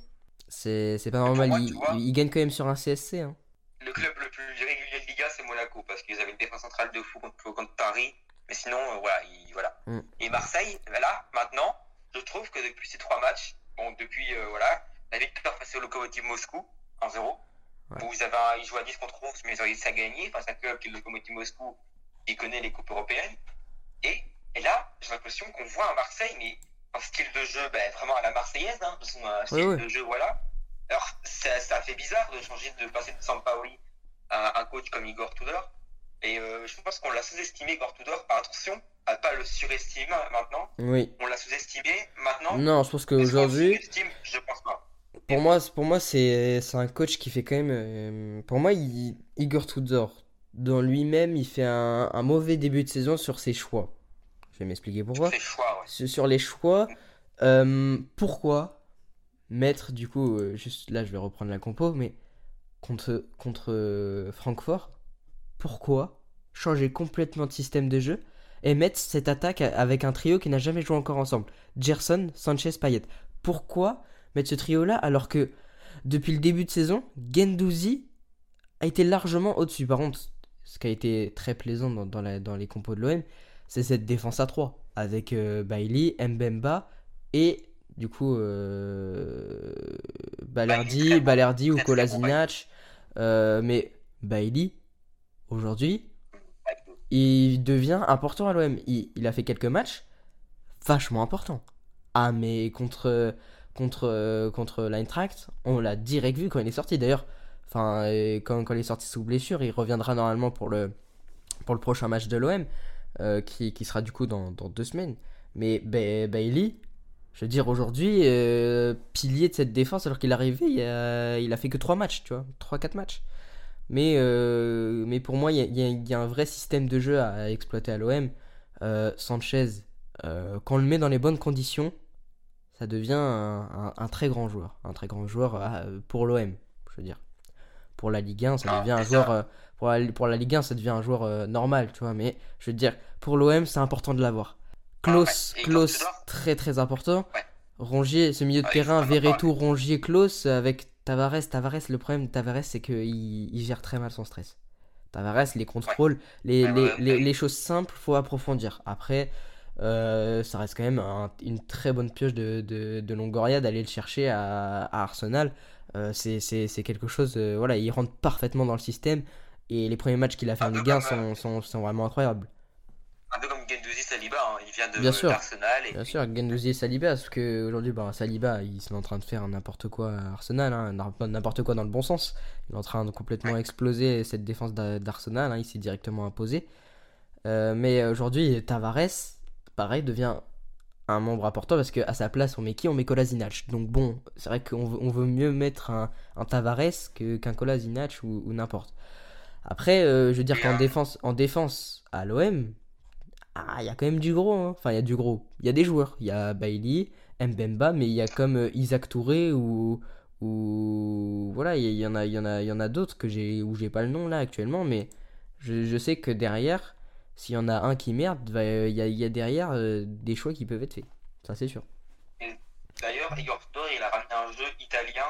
c'est pas normal. moi, il, tu vois- il gagne quand même sur un CSC. hein. Le club le plus régulier de Liga, c'est Monaco, parce qu'ils avaient une défense centrale de fou contre, contre Paris. Mais sinon, euh, voilà. ils- voilà. Mm. Et Marseille, là, maintenant, je trouve que depuis ces trois matchs, bon, depuis euh, voilà, la victoire face au Lokomotiv Moscou, 1-0, Ouais. où ils, avaient un- ils jouaient à 10 contre 11, mais ils ont réussi à gagner face à un club qui est le Lokomotiv Moscou, qui connaît les coupes européennes. Et, et là, j'ai l'impression qu'on voit un Marseille, mais un style de jeu ben, vraiment à la Marseillaise, hein, de façon, un style de jeu, voilà. Alors, ça, ça fait bizarre de changer, de passer de Sampaoli à un coach comme Igor Tudor. Et euh, je pense qu'on l'a sous-estimé, Igor Tudor. Attention à pas le surestimer maintenant. Oui. On l'a sous-estimé maintenant. Non, je pense qu'aujourd'hui, Je pense pas. pour moi, pour moi c'est un coach qui fait quand même. euh, pour moi, il, Igor Tudor, dans lui-même, il fait un, un mauvais début de saison sur ses choix. Je vais m'expliquer pourquoi. C'est choix, ouais. Sur sur les choix, euh, pourquoi mettre, du coup, juste là, je vais reprendre la compo, mais contre, contre Francfort, pourquoi changer complètement de système de jeu et mettre cette attaque avec un trio qui n'a jamais joué encore ensemble Gerson, Sanchez, Payet. Pourquoi mettre ce trio-là alors que depuis le début de saison, Gendouzi a été largement au-dessus? Par contre, ce qui a été très plaisant dans, dans la- dans les compos de l'OM, c'est cette défense à 3 avec euh, Bailey, Mbemba et du coup euh, Balerdi. Balerdi ou Kolasinac. Euh, mais Bailey, aujourd'hui, il devient important à l'OM. Il, a fait quelques matchs vachement importants. Ah, mais contre, contre, contre l'Eintracht, on l'a direct vu quand il est sorti. D'ailleurs, euh, quand, quand il est sorti sous blessure, il reviendra normalement pour le, pour le prochain match de l'OM, euh, qui, qui sera du coup dans, dans deux semaines. Mais Ba- Bailey, je veux dire, aujourd'hui, euh, pilier de cette défense, alors qu'il est arrivé, il a, il a fait que 3 matchs, tu vois, 3-4 matchs. Mais, euh, mais pour moi, il y a, y y un vrai système de jeu à, à exploiter à l'OM. Euh, Sanchez, euh, quand on le met dans les bonnes conditions, ça devient un, un- un très grand joueur. Un très grand joueur pour l'OM, je veux dire. Pour la Ligue 1, ça Ah, devient un joueur. ça. pour, la, pour la Ligue 1, ça devient un joueur normal, tu vois. Mais je veux dire, pour l'OM, c'est important de l'avoir. Klaus, Ah Klaus, très très important. Rongier, ce milieu de Ah, terrain. Verretou, Rongier, Klaus avec Tavares. Tavares, le problème de Tavares, c'est qu'il il gère très mal son stress. Tavares, les contrôles, les, Ouais, les, ouais, les, ouais. les choses simples, faut approfondir. Après, euh, ça reste quand même un- une très bonne pioche de, de, de Longoria d'aller le chercher à, à Arsenal. Euh, c'est quelque chose, euh, voilà, il rentre parfaitement dans le système. Et les premiers matchs qu'il a fait Un en Ligue 1 comme, euh, sont, sont, sont vraiment incroyables. Un peu comme Gendouzi Saliba, hein. il vient de Bien sûr. d'Arsenal. Et... Bien sûr, Gendouzi et Saliba, parce que aujourd'hui, bah, Saliba, il est en train de faire n'importe quoi à Arsenal, hein, n'importe quoi dans le bon sens. Il est en train de complètement exploser cette défense d'A- d'Arsenal, hein, il s'est directement imposé. Euh, mais aujourd'hui, Tavares, pareil, devient un membre important parce qu'à sa place, on met qui? On met Kolasinac. Donc bon, c'est vrai qu'on veut, on veut mieux mettre un, un Tavares qu'un Kolasinac ou, ou n'importe. Après, euh, je veux dire qu'en défense, en défense à l'OM, ah, il y a quand même du gros. hein. Enfin, il y a du gros. Il y a des joueurs. Il y a Bailey, Mbemba, mais il y a comme euh, Isaac Touré ou. voilà, il y, en a, en a, en a d'autres que j'ai, où j'ai pas le nom là actuellement, mais je, sais que derrière, s'il y en a un qui merde, va- il y a, y a derrière euh, des choix qui peuvent être faits. Ça, c'est sûr. D'ailleurs, Igor Tudor, il a ramené un jeu italien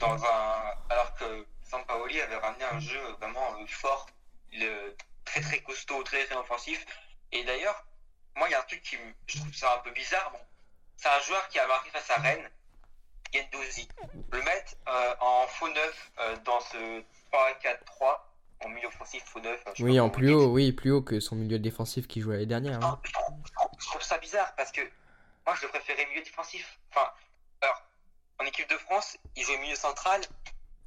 dans un. Alors que Sampaoli avait ramené un jeu vraiment euh, fort, le- très très costaud, très très offensif. Et d'ailleurs, moi, il y a un truc qui me. Je trouve ça un peu bizarre. Bon, c'est un joueur qui a marqué face à Rennes, Gendouzi. Le mettre euh, en faux neuf euh, dans ce 3-4-3, en milieu offensif faux neuf. sais Oui, en plus haut, oui, plus haut que son milieu défensif qui jouait l'année dernière. hein. Non, je, trouve, je trouve- je trouve ça bizarre parce que moi je le préférais milieu défensif. Enfin, alors, en équipe de France, il jouait milieu central.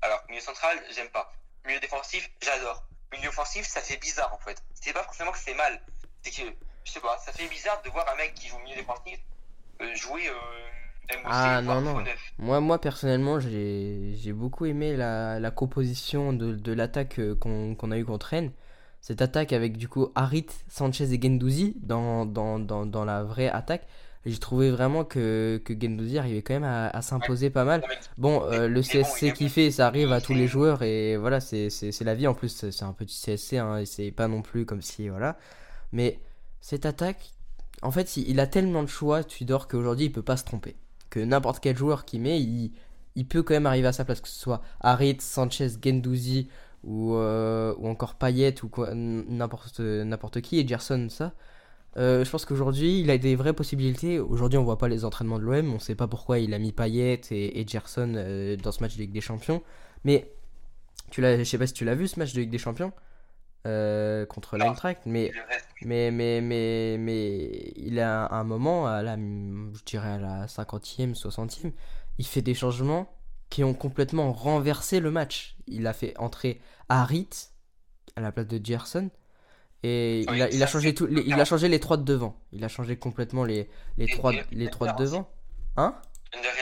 Alors, milieu central, j'aime pas. Milieu défensif, j'adore. Milieu offensif, ça fait bizarre en fait. C'est pas forcément que c'est mal. C'est que, je sais pas, ça fait bizarre de voir un mec qui joue milieu défensif euh, jouer euh, MOC, Ah, non, non. Moi, moi personnellement, j'ai j'ai beaucoup aimé la, la composition de, de l'attaque euh, qu'on qu'on a eu contre Rennes. Cette attaque avec du coup Harit, Sanchez et Gendouzi dans, dans, dans, dans la vraie attaque. J'ai trouvé vraiment que, que Gendouzi arrivait quand même à, à s'imposer pas mal. Bon, euh, le bon, CSC est qui bon. fait, ça arrive à tous les joueurs et voilà, c'est la vie. En plus, c'est c'est un petit CSC, hein, et c'est pas non plus comme si, voilà. Mais cette attaque, en fait, il, a tellement de choix, Tudor, qu'aujourd'hui, il peut pas se tromper. Que n'importe quel joueur qu'il met, il, il peut quand même arriver à sa place, que ce soit Harit, Sanchez, Gendouzi ou, euh, ou encore Payet ou n'importe qui, et Gerson, ça. Euh, je pense qu'aujourd'hui, il a des vraies possibilités. Aujourd'hui, on voit pas les entraînements de l'OM. On sait pas pourquoi il a mis Payet et, et Gerson euh, dans ce match de Ligue des Champions. Mais tu l'as, je sais pas si tu l'as vu ce match de Ligue des Champions euh, contre Non. l'Eintracht. Mais, mais, mais, mais, mais il a un moment, à la, je dirais à la 50e, 60e, il fait des changements qui ont complètement renversé le match. Il a fait entrer Harit à la place de Gerson. Et Oui, il, a, il a ça, changé tout, les- il a changé les trois de devant. Il a changé complètement les, les, trois, les trois de devant. Hein?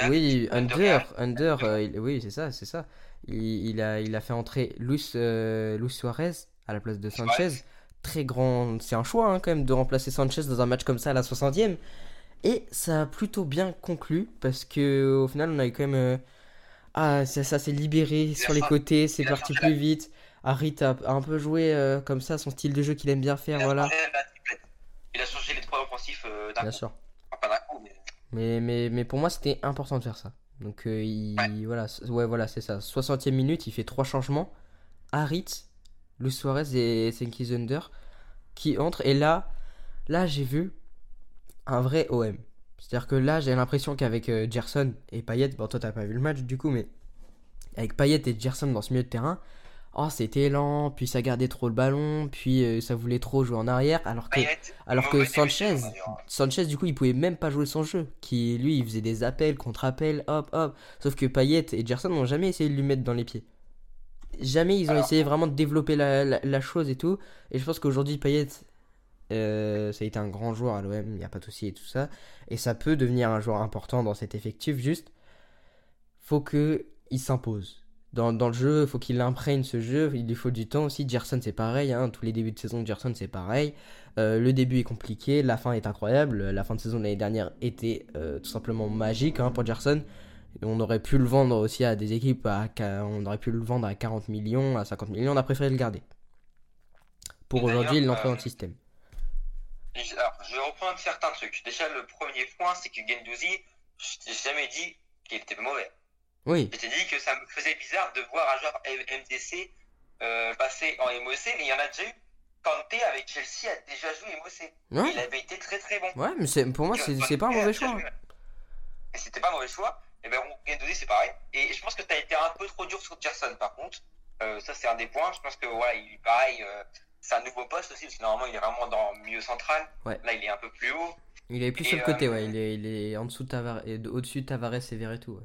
Oui, Under, Under, euh, il- oui, c'est ça, c'est ça. Il, il a, il a fait entrer Luis, euh, Luis Suarez à la place de Sanchez. Très grand, c'est un choix hein, quand même de remplacer Sanchez dans un match comme ça à la 60e. Et ça a plutôt bien conclu parce que au final on a eu quand même. euh, Ah, ça, ça s'est libéré sur les côtés, c'est parti plus vite. Harit a, a un peu joué euh, comme ça, son style de jeu qu'il aime bien faire, il a voilà. Il a changé les trois offensifs euh, d'un Bien coup. sûr. Enfin, pas d'un coup, mais. Mais, mais, mais pour moi, c'était important de faire ça. Donc, euh, il, Ouais. voilà, ouais, voilà, c'est ça. 60e minute, il fait trois changements. Harit, Luis Suarez et Senki Zunder qui entrent. Et là, là j'ai vu un vrai OM. C'est-à-dire que là, j'ai l'impression qu'avec euh, Gerson et Payet, bon, toi, t'as pas vu le match du coup, mais avec Payet et Gerson dans ce milieu de terrain, oh, c'était lent, puis ça gardait trop le ballon, puis euh, ça voulait trop jouer en arrière, alors que. Payet, Alors que Sanchez. Sanchez du coup il pouvait même pas jouer son jeu. Qui lui il faisait des appels, contre-appels, hop hop. Sauf que Payet et Gerson n'ont jamais essayé de lui mettre dans les pieds. Jamais ils ont Alors- essayé vraiment de développer la, la- la chose et tout. Et je pense qu'aujourd'hui Payet, euh, ça a été un grand joueur à l'OM, il n'y a pas de souci et tout ça. Et ça peut devenir un joueur important dans cet effectif. Juste, faut que il s'impose. Dans, dans le jeu, il faut qu'il imprègne ce jeu, il lui faut du temps aussi. Gerson, c'est pareil, hein, tous les débuts de saison de Gerson, c'est pareil. Euh, le début est compliqué, la fin est incroyable. La fin de saison de l'année dernière était euh, tout simplement magique hein, pour Gerson. On aurait pu le vendre aussi à des équipes, à, on aurait pu le vendre à 40 millions, à 50 millions, on a préféré le garder. Pour aujourd'hui, il dans euh, le système. Je- Alors, je vais reprendre certains trucs. Déjà, le premier point, c'est que Gendouzi, je t'ai jamais dit qu'il était mauvais. Oui, Je t'ai dit que ça me faisait bizarre de voir un joueur MDC euh, passer en MOC, mais il y en a déjà eu. Kanté avec Chelsea a déjà joué MOC. ouais, Il avait été très très bon. ouais, mais pour moi, c'est, pas un mauvais choix. c'était pas un mauvais choix. Et ben, Gendouzi, c'est pareil. Et je pense que tu as été un peu trop dur sur Gerson, par contre. Euh, ça, c'est un des points. Je pense que, voilà, il est pareil. euh, c'est un nouveau poste aussi, parce que normalement, il est vraiment dans le milieu central. Ouais. Là, il est un peu plus haut. Il est plus Et, sur le côté, euh, ouais. Il est, il est en dessous de Tavares, au-dessus de Tavares et Verretou. Ouais.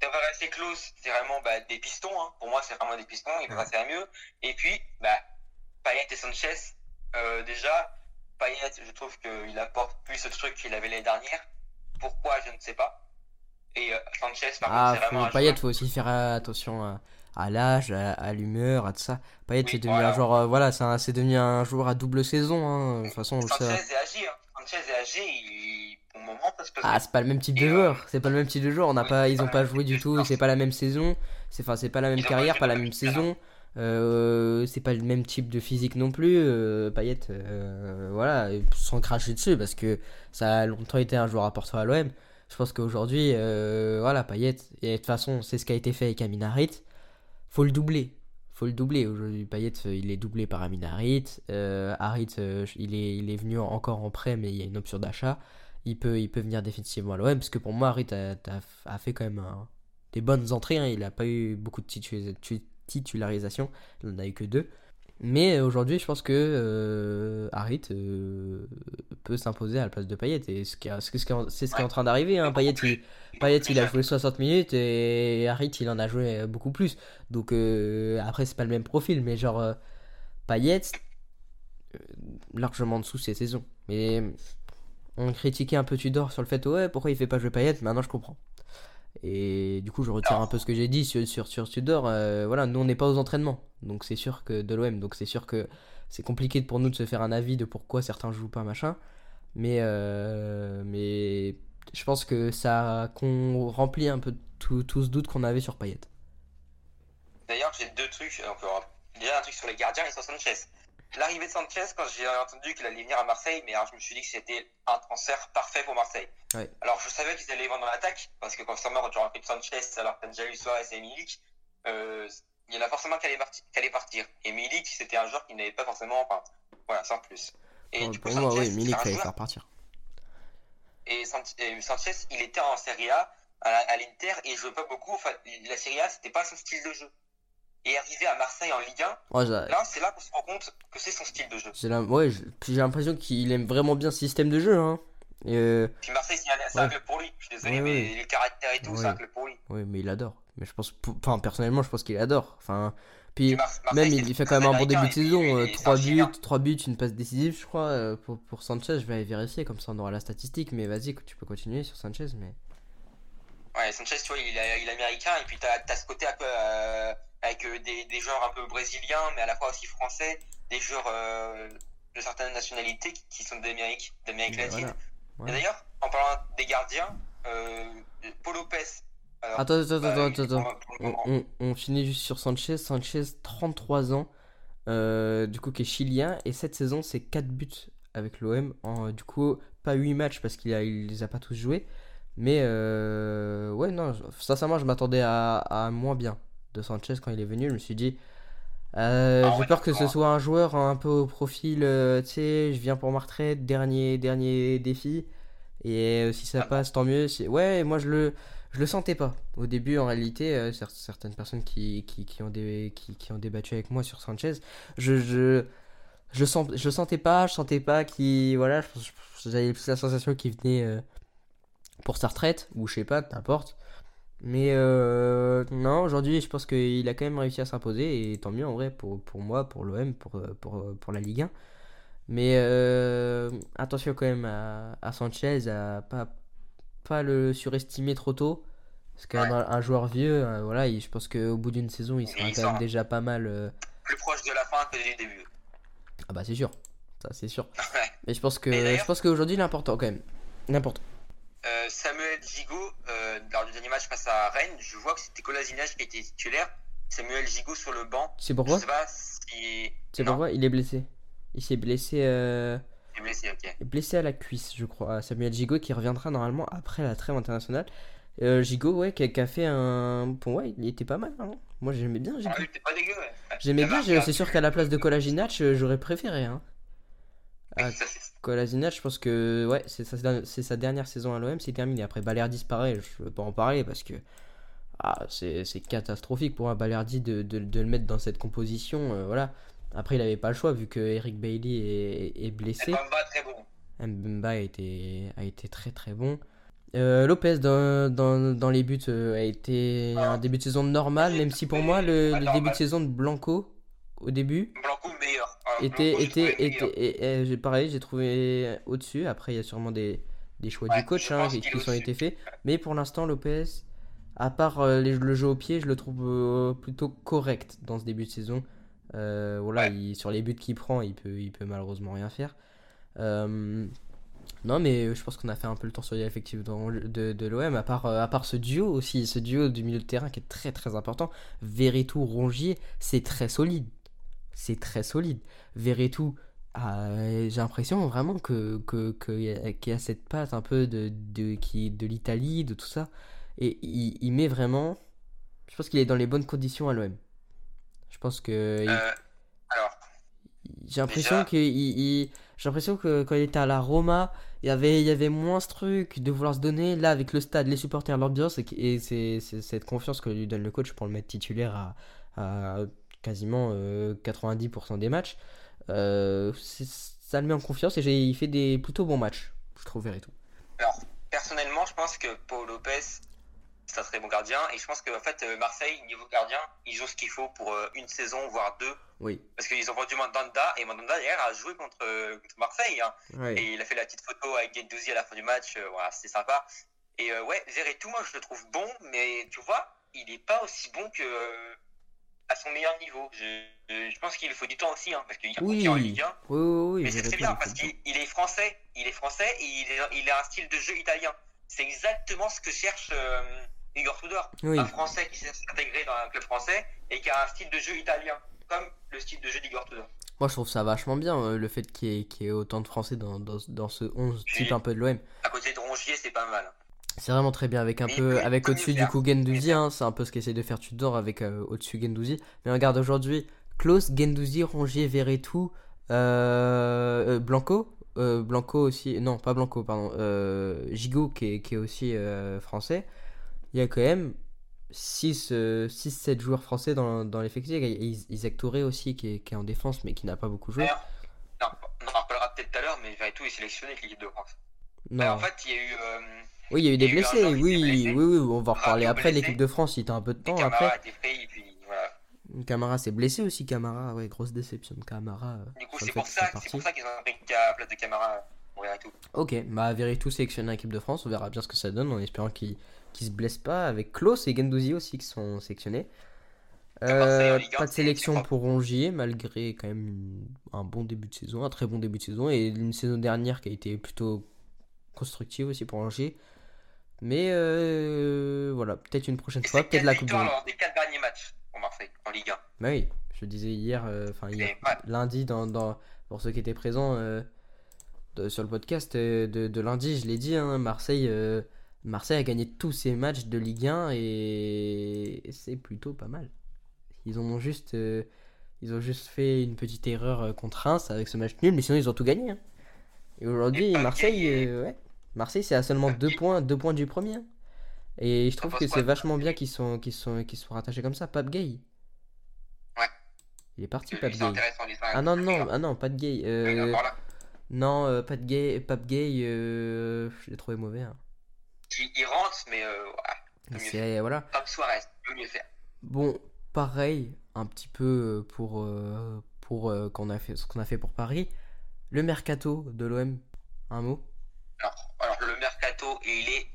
Tavares et Klaus, c'est vraiment bah, des pistons. Hein. Pour moi, c'est vraiment des pistons. Il passer à mieux. Et puis, bah, Payet et Sanchez, euh, déjà, Payet, je trouve qu'il apporte plus ce truc qu'il avait l'année dernière. Pourquoi, je ne sais pas. Et euh, Sanchez, par Ah, contre, c'est vraiment faut, un Payet, joueur- faut aussi faire euh, attention à, à l'âge, à, à l'humeur, à tout ça. Payet, Oui, c'est devenu voilà. un joueur, euh, voilà, c'est un- c'est devenu un joueur à double saison. Hein. De toute façon, Sanchez est âgé. Hein. Sanchez est âgé. Il... Pour le moment, se passe Ah, c'est pas le même type de euh, joueur. C'est pas le même type de joueur. On n'a oui, pas, ils ont pas joué du tout. C'est pas la même saison. C'est enfin, c'est pas la même Ils carrière, pas la même saison. Euh, c'est pas le même type de physique non plus. Euh, Payet, euh, voilà, sans cracher dessus parce que ça a longtemps été un joueur important à l'OM. Je pense qu'aujourd'hui, euh, voilà, Payet, et de toute façon, c'est ce qui a été fait avec Amin Harit. Faut le doubler. Faut le doubler. Aujourd'hui, Payet, euh, il est doublé par Amin Harit. Euh, Harit, euh, il, est, il est venu encore en prêt, mais il y a une option d'achat. Il peut, il peut venir définitivement à l'OM parce que pour moi, Harit a, fait quand même des bonnes entrées. hein. Il n'a pas eu beaucoup de titu- tu- titularisation. Il n'en a eu que deux. Mais aujourd'hui, je pense que euh, Harit euh, peut s'imposer à la place de Payet. Et ce qui est- ce qui est- c'est ce qui est en train d'arriver. Hein. Payet, il, Payet, il a joué 60 minutes et Harit, il en a joué beaucoup plus. Donc euh, après, c'est pas le même profil, mais genre euh, Payet, largement en dessous ces saisons. Mais on critiquait un peu Tudor sur le fait, ouais, pourquoi il fait pas jouer Payet? Maintenant, je comprends. Et du coup, je retire un peu ce que j'ai dit sur, sur, sur Tudor. Euh, voilà, nous, on n'est pas aux entraînements. Donc c'est sûr que de l'OM, donc c'est sûr que c'est compliqué pour nous de se faire un avis de pourquoi certains jouent pas, machin. Mais, euh, mais je pense que ça qu'on remplit un peu tout, tout ce doute qu'on avait sur Payet. D'ailleurs, j'ai deux trucs. Donc, déjà, un truc sur les gardiens et sur Sanchez. L'arrivée de Sanchez, quand j'ai entendu qu'il allait venir à Marseille, mais alors, je me suis dit que c'était un transfert parfait pour Marseille. Alors, je savais qu'ils allaient vendre dans l'attaque, parce que quand tu rentres de Sanchez, alors que déjà eu Suarez et Milik, euh, il y en a forcément qui allaient partir. Et Milik, c'était un joueur qui n'avait pas forcément. Enfin, voilà, sans plus. Et du coup, Sanchez, oui, Milik fallait faire partir. et San- et Sanchez, il était en Serie A à, à l'Inter et il jouait pas beaucoup. Enfin, la Serie A, c'était pas son style de jeu. Et arrivé à Marseille en Ligue 1, Ouais, j'ai- là, c'est là qu'on se rend compte que c'est son style de jeu. j'ai la- ouais, j'ai l'impression qu'il aime vraiment bien ce système de jeu. Hein. Et, euh, Puis Marseille, c'est un, un Ouais. club pour lui. Je suis désolé, mais ouais. les caractères et tout, c'est un club pour lui. oui, mais il adore. Mais je pense, enfin, personnellement, je pense qu'il adore. Enfin, puis même il, fait quand même un bon début de saison. il euh, est- c'est 3 un buts, Chilien. 3 buts, une passe décisive, je crois. euh, pour, pour Sanchez, je vais aller vérifier, comme ça on aura la statistique. Mais vas-y, tu peux continuer sur Sanchez. Mais Ouais, Sanchez, tu vois, il est, il est américain et puis t'as as ce côté un peu euh, avec euh, des, des joueurs un peu brésiliens, mais à la fois aussi français, des joueurs euh, de certaines nationalités qui, qui sont d'Amérique, d'Amérique latine. voilà. Et Ouais. d'ailleurs, en parlant des gardiens, euh, Paul Lopez. alors, Attends, attends, bah, attends, attends, On, moment, on- on finit juste sur Sanchez. Sanchez, 33 ans, du coup, qui est chilien. Et cette saison, c'est 4 buts avec l'OM. En, du coup, pas 8 matchs parce qu'il il les a pas tous joués. Mais euh, ouais, non, sincèrement, je m'attendais à, à moins bien de Sanchez quand il est venu. Je me suis dit, euh, Ah j'ai ouais, peur que ce soit un joueur un peu au profil, euh, tu sais, je viens pour ma retraite, dernier, dernier défi. Et si ça Ah passe, tant mieux. Ouais, moi je le, je le sentais pas. Au début, en réalité, cer- certaines personnes qui, qui, qui ont dé- qui, qui ont débattu avec moi sur Sanchez, je, je, je, sens, je sentais pas, je sentais pas qu'il. Voilà, j'avais plus la sensation qu'il venait pour sa retraite, ou je sais pas, n'importe. Mais euh, non, aujourd'hui, je pense qu'il a quand même réussi à s'imposer, et tant mieux en vrai pour, pour moi, pour l'OM, pour, euh, pour, pour la Ligue 1. Mais euh, attention quand même à, à Sanchez, à pas, pas le surestimer trop tôt. Parce qu'un Ouais. un joueur vieux, euh, voilà, il- je pense qu'au bout d'une saison, il sera il quand même déjà pas mal. euh, plus proche de la fin que du début. Ah bah c'est sûr, ça c'est sûr. [laughs] Ouais. Mais je pense que je pense qu'aujourd'hui il est important quand même. N'importe. Euh, Samuel Gigot, euh, lors du dernier match face à Rennes, je vois que c'était Colasinac qui était titulaire. Samuel Gigot sur le banc. C'est pourquoi si. C'est pourquoi il est blessé. Il s'est blessé. euh, il est blessé, ok. est blessé à la cuisse, je crois. Samuel Gigot qui reviendra normalement après la trêve internationale. Gigot, ouais, qui a, qui a fait un. Bon, ouais, il était pas mal. hein. Moi, j'aimais bien Gigot. Ah pas dégueu, ouais. J'aimais bien, c'est sûr qu'à la place de Kolasinac, euh, j'aurais préféré. Hein. Ah, Kolasinac, je pense que ouais, c'est sa, dernière saison à l'OM, c'est terminé. Après, Balerdi disparaît, je veux pas en parler parce que ah, c'est catastrophique pour un Balerdi de, de, de le mettre dans cette composition. euh, voilà. Après, il avait pas le choix vu que Eric Bailey est, est blessé. Bas très bon. Mbemba a été, a été très très bon. Euh, Lopez dans, dans, dans les buts euh, a été un début de saison normal, même si pour moi le, le début de saison de Blanco au début Blanco meilleur. Ah, était, était, j'ai pareil, j'ai trouvé au-dessus. Après, il y a sûrement des, des choix Ouais, du coach hein, qui, qui sont été faits. [laughs] Mais pour l'instant, Lopez, à part euh, les- le jeu au pied, je le trouve euh, plutôt correct dans ce début de saison. Euh, voilà, Ouais. il- sur les buts qu'il prend, il peut, il peut malheureusement rien faire. Non, mais je pense qu'on a fait un peu le tour sur les effectifs dans- de, de l'OM, à part, à part ce duo aussi, ce duo du milieu de terrain qui est très très important. Verretou, Rongier, c'est très solide. C'est très solide. Verretou, ah, j'ai l'impression vraiment que, que, que y a- qu'il y a cette patte un peu de, de, qui, de l'Italie, de tout ça. Et il, il met vraiment. Je pense qu'il est dans les bonnes conditions à l'OM. Je pense que. il- Euh, alors, j'ai l'impression que il- j'ai l'impression que quand il était à la Roma, il y avait il y avait moins ce truc de vouloir se donner là avec le stade, les supporters, l'ambiance et, et c'est c'est cette confiance que lui donne le coach pour le mettre titulaire à, à quasiment euh, 90% des matchs. Euh, ça le met en confiance et il fait des plutôt bons matchs, je trouve et tout. alors, personnellement, je pense que Paul Lopez, c'est un très bon gardien. Et je pense que en fait, euh, Marseille, niveau gardien, ils ont ce qu'il faut pour euh, une saison, voire deux. Oui. Parce qu'ils ont vendu Mandanda. Et Mandanda, hier, a joué contre, euh, contre Marseille. hein. Et il a fait la petite photo avec Gendouzi à la fin du match. euh, voilà, c'était sympa. Et euh, ouais, Verretou, moi, je le trouve bon. Mais tu vois, il n'est pas aussi bon que euh, à son meilleur niveau. Je, pense qu'il faut du temps aussi. Hein, parce qu'il Oui. est en Ligue 1. Oui, oui, oui, Mais c'est bien parce qu'il il est français, il est français et il, est- il a un style de jeu italien. C'est exactement ce que cherche euh, Igor Tudor, un français qui s'est intégré dans un club français et qui a un style de jeu italien, comme le style de jeu d'Igor Tudor. Moi, je trouve ça vachement bien euh, le fait qu'il y, ait- qu'il y ait autant de Français dans, dans, dans ce 11 type un peu de l'OM. À côté de Rongier, c'est pas mal. C'est vraiment très bien avec un Mais peu avec au-dessus du coup Gendouzi, hein, c'est un peu ce qu'essaie de faire Tudor avec euh, au-dessus Gendouzi. Mais regarde aujourd'hui, Klaus, Gendouzi, Rongier, Verretou, euh, euh, Blanco, euh, Blanco aussi, non pas Blanco pardon, Gigot qui est, qui est aussi français. Il y a quand même 6 7 joueurs français dans, dans l'effectif. Isaac Touré aussi qui est, qui est en défense mais qui n'a pas beaucoup joué. Non, on en reparlera peut-être tout à l'heure, mais Verretou est sélectionné avec l'équipe de France. Non. Bah, en fait, il y a eu. Oui, il y a eu des eu blessés. Oui, oui, oui, on va en reparler après l'équipe de France. Il t'a un peu de temps Camara après. puis voilà. Camara s'est blessé aussi, Camara, ouais, grosse déception de Camara. euh, Du coup, c'est pour ça, soit c'est parti. pour ça qu'ils ont pris la place de Camara Verretou. Ok, bah Verretou sélectionné en équipe de France, on verra bien ce que ça donne en espérant qu'il qu'il se blesse pas. Avec Klaus et Gendouzi aussi qui sont sélectionnés. À Euh, pas de sélection pour Rongier, malgré quand même un bon début de saison, un très bon début de saison, et une saison dernière qui a été plutôt constructive aussi pour Rongier. Mais euh, voilà, peut-être une prochaine fois, peut-être 4 la Coupe du Monde. lors des 4 derniers matchs pour Marseille en Ligue 1. Bah oui, je disais hier, euh, enfin ouais. lundi, dans, dans- pour ceux qui étaient présents euh, de- sur le podcast euh, de, de lundi, je l'ai dit, hein, Marseille, euh, Marseille a gagné tous ses matchs de Ligue 1 et c'est plutôt pas mal. Ils ont juste, euh, ils ont juste fait une petite erreur euh, contre Reims avec ce match nul, mais sinon ils ont tout gagné. hein. Et aujourd'hui, Marseille, euh, ouais, Marseille, c'est à seulement deux points, deux points du premier. Et je trouve pense que c'est vachement bien qu'ils sont, qu'ils sont, qu'ils rattachés comme ça. Pape Gay. Ouais. Il est parti, Pape Gay. Ah non, non, ah non, pas de gay. Euh, non, euh, pas de gay, Pape Gay, euh, je l'ai trouvé mauvais. hein. Il, il rentre, mais euh, mieux C'est, voilà. Comme Suarez, peut mieux faire. Bon, pareil, un petit peu euh, pour, pour qu'on a fait, ce qu'on a fait pour Paris. Le mercato de l'OM, un mot? Alors, alors, le mercato, il est.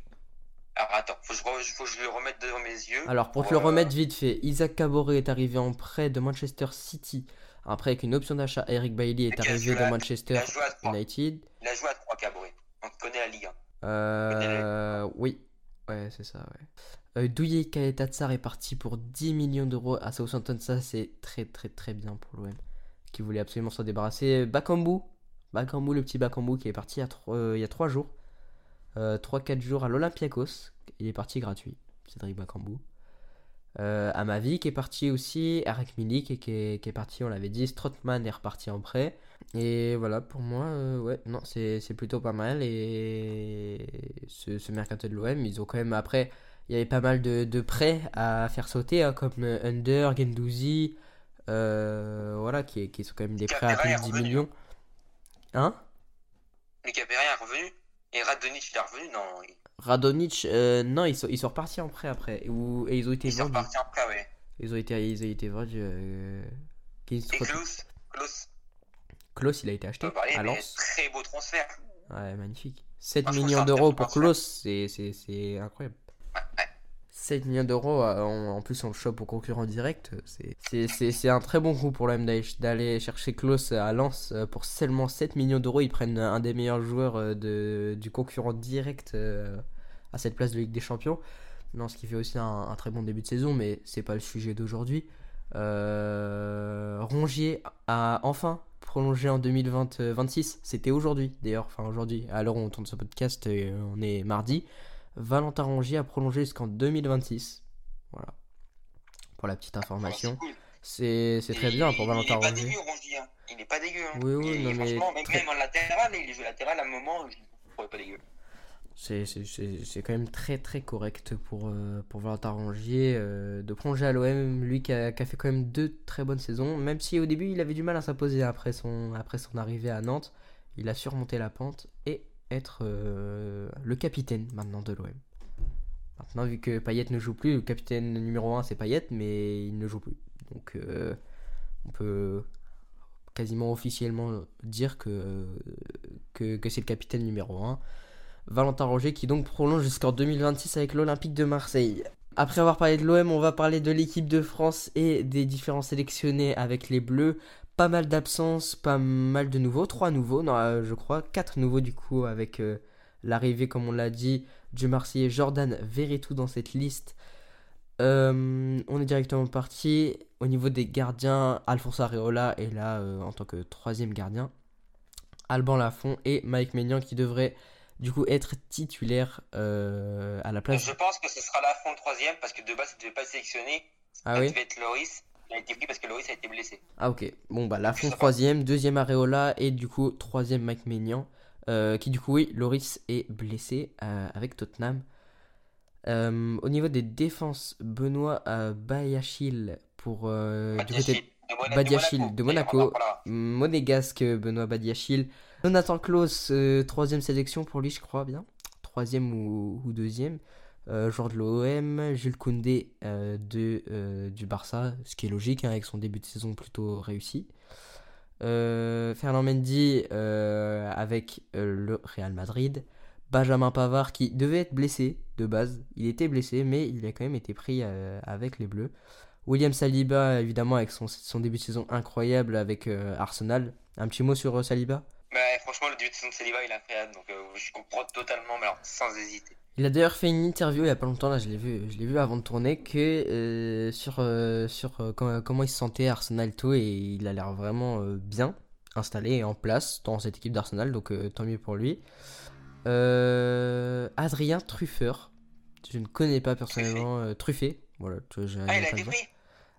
Alors attends, faut que je, faut que je le remette devant mes yeux. Alors, pour te le euh, remettre vite fait, Isaac Caboret est arrivé en prêt de Manchester City. Après, avec une option d'achat, Eric Bailey est arrivé de Manchester 3. United. Il a joué à 3 Caboret. On connaît la Ligue 1. Euh, oui, ouais, c'est ça, ouais. Euh, Douye Kaetatsar est parti pour 10 millions d'euros à Southampton. Ça, c'est très, très, très bien pour l'OM qui voulait absolument s'en débarrasser. Bakambu, Bakambu, le petit Bakambu qui est parti il y a trois- euh, il y a 3 jours. 3-4 jours à l'Olympiakos. Il est parti gratuit, Cédric Bakambu. Euh, Amavi qui est parti aussi, Eric Milik qui est, qui est parti, on l'avait dit, Strootman est reparti en prêt. Et voilà, pour moi, euh, ouais, non, c'est plutôt pas mal. Et ce, ce mercato de l'OM, ils ont quand même, après, il y avait pas mal de, de prêts à faire sauter, hein, comme euh, Under, Gendouzi, euh, voilà, qui, qui sont quand même des prêts à plus de 10 revenu. millions. Hein Lucas Perrin est revenu. Et Radonic, il est revenu Non, il Radonic, euh, non, ils sont, ils sont repartis en prêt après. Ou, et ils ont été il est vendus. reparti après, ouais. Ils ont été, ils ont été vendus. Euh... Et Klaus, Klaus, Klaus, il a été acheté peut parler, à Lens. très beau transfert. Ouais, magnifique. 7 Moi, je trouve millions d'euros pour. Klaus, c'est, incroyable. Ouais, ouais. 7 millions d'euros, euh, en, en plus on le chope au concurrent direct, c'est, c'est, un très bon coup pour l'OM d'aller, chercher Klaus à Lens euh, pour seulement 7 millions d'euros. Ils prennent un des meilleurs joueurs euh, de, du concurrent direct euh, à cette place de Ligue des Champions. Ce qui fait aussi un, très bon début de saison, mais c'est pas le sujet d'aujourd'hui. Euh, Rongier a enfin prolongé en 2026. C'était aujourd'hui d'ailleurs, enfin aujourd'hui, à l'heure où on tourne ce podcast, euh, on est mardi. Valentin Rongier a prolongé jusqu'en 2026. Voilà. Pour la petite information. C'est cool. Très bien pour Valentin Il est pas Rongier. dégueu, Rongier. hein. Il est pas dégueu. hein. Oui, oui, Il- non, mais franchement, même, très- même en latéral, il joue latéral à un moment, je ne trouvais pas dégueu. C'est quand même très très correct pour, euh, pour Valentin Rongier euh, de prolonger à l'OM, lui qui a, qui a fait quand même deux très bonnes saisons, même si au début il avait du mal à s'imposer après son, après son arrivée à Nantes, il a surmonté la pente et être euh, le capitaine maintenant de l'OM. Maintenant vu que Payet ne joue plus, le capitaine numéro 1 c'est Payet mais il ne joue plus. Donc euh, on peut quasiment officiellement dire que, que, que c'est le capitaine numéro 1. Valentin Roger qui donc prolonge jusqu'en 2026 avec l'Olympique de Marseille. Après avoir parlé de l'OM, on va parler de l'équipe de France et des différents sélectionnés avec les Bleus. Pas mal d'absences, pas mal de nouveaux, trois nouveaux, non, euh, je crois, quatre nouveaux du coup avec euh, l'arrivée, comme on l'a dit, du Marseillais Jordan Verretou dans cette liste. Euh, on est directement parti au niveau des gardiens. Alphonse Areola est là euh, en tant que troisième gardien. Alban Lafont et Mike Maignan qui devrait du coup être titulaire à la place. Je pense que ce sera la fin le troisième parce que de base, il ne devait pas sélectionner. Ah ça oui devait être Loris. Il a été pris parce que Loris a été blessé. Ah ok. Bon bah Lafont troisième, deuxième Areola et du coup troisième Mike Maignan. euh, qui du coup oui, Loris est blessé euh, avec Tottenham. Euh, au niveau des défenses, Benoît Bayachil pour du côté Badiachil, de Monaco. monégasque Benoît Badiachil. Jonathan Klaus, troisième sélection pour lui, je crois bien. Troisième ou, ou deuxième. Euh, joueur de l'OM. Jules Koundé euh, de, euh, du Barça, ce qui est logique hein, avec son début de saison plutôt réussi. Fernand Mendy avec le Real Madrid. Benjamin Pavard qui devait être blessé de base. Il était blessé, mais il a quand même été pris avec les Bleus. William Saliba, évidemment, avec son, début de saison incroyable avec Arsenal. Un petit mot sur Saliba? Mais franchement, le début de saison de Saliba, il est incroyable. Donc, je comprends totalement, mais alors, sans hésiter. Il a d'ailleurs fait une interview il y a pas longtemps, là je l'ai vu, je l'ai vu avant de tourner, que euh, sur, euh, sur euh, com- comment il se sentait à Arsenal et tout, et il a l'air vraiment bien installé et en place dans cette équipe d'Arsenal, donc tant mieux pour lui. Adrien Truffeur, je ne connais pas personnellement Truffé, voilà, tu vois, Ah, il a été.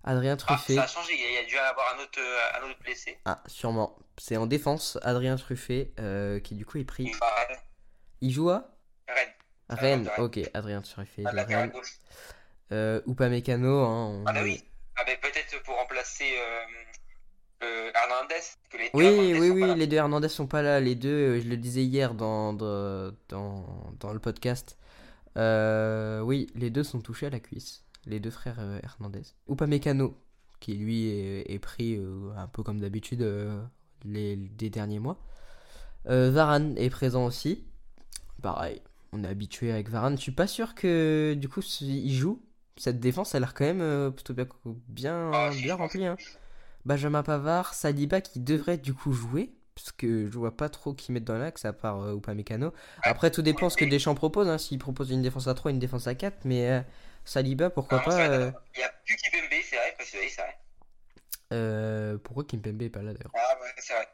Adrien Ah, Truffé, ça a changé. Il y a, dû avoir un autre, un autre blessé. ah sûrement, c'est en défense, Adrien Truffé, qui du coup est pris. Rennes. Il joue à Rennes. Rennes, ok, Adrien À de Rennes. Euh, Upamecano, hein, on Ah, bah oui. Ah, mais peut-être pour remplacer euh, euh, Hernandez. que les deux Oui, Hernandez oui, oui, les deux Hernandez sont pas là. Les deux, euh, je le disais hier dans, dans, dans, le podcast. Oui, les deux sont touchés à la cuisse. Les deux frères Hernandez. Upamecano, qui lui est, est pris un peu comme d'habitude les, des derniers mois. Varane est présent aussi. Pareil, on est habitué avec Varane. Je suis pas sûr que du coup il joue. Cette défense, elle a l'air quand même euh, plutôt bien, bien, Ah, bien remplie. hein. Benjamin Pavard, Saliba qui devrait du coup jouer, parce que je vois pas trop qui mettre dans l'axe à part euh, Upamecano. Après, tout dépend ce que Deschamps propose. Hein, S'il propose une défense à 3, une défense à 4, mais euh, Saliba, pourquoi Non, pas vrai, euh. Il n'y a plus Kipembe, c'est vrai, parce que oui, c'est vrai. euh, Pourquoi Kimpembe est pas là d'ailleurs? Ah ouais, c'est vrai.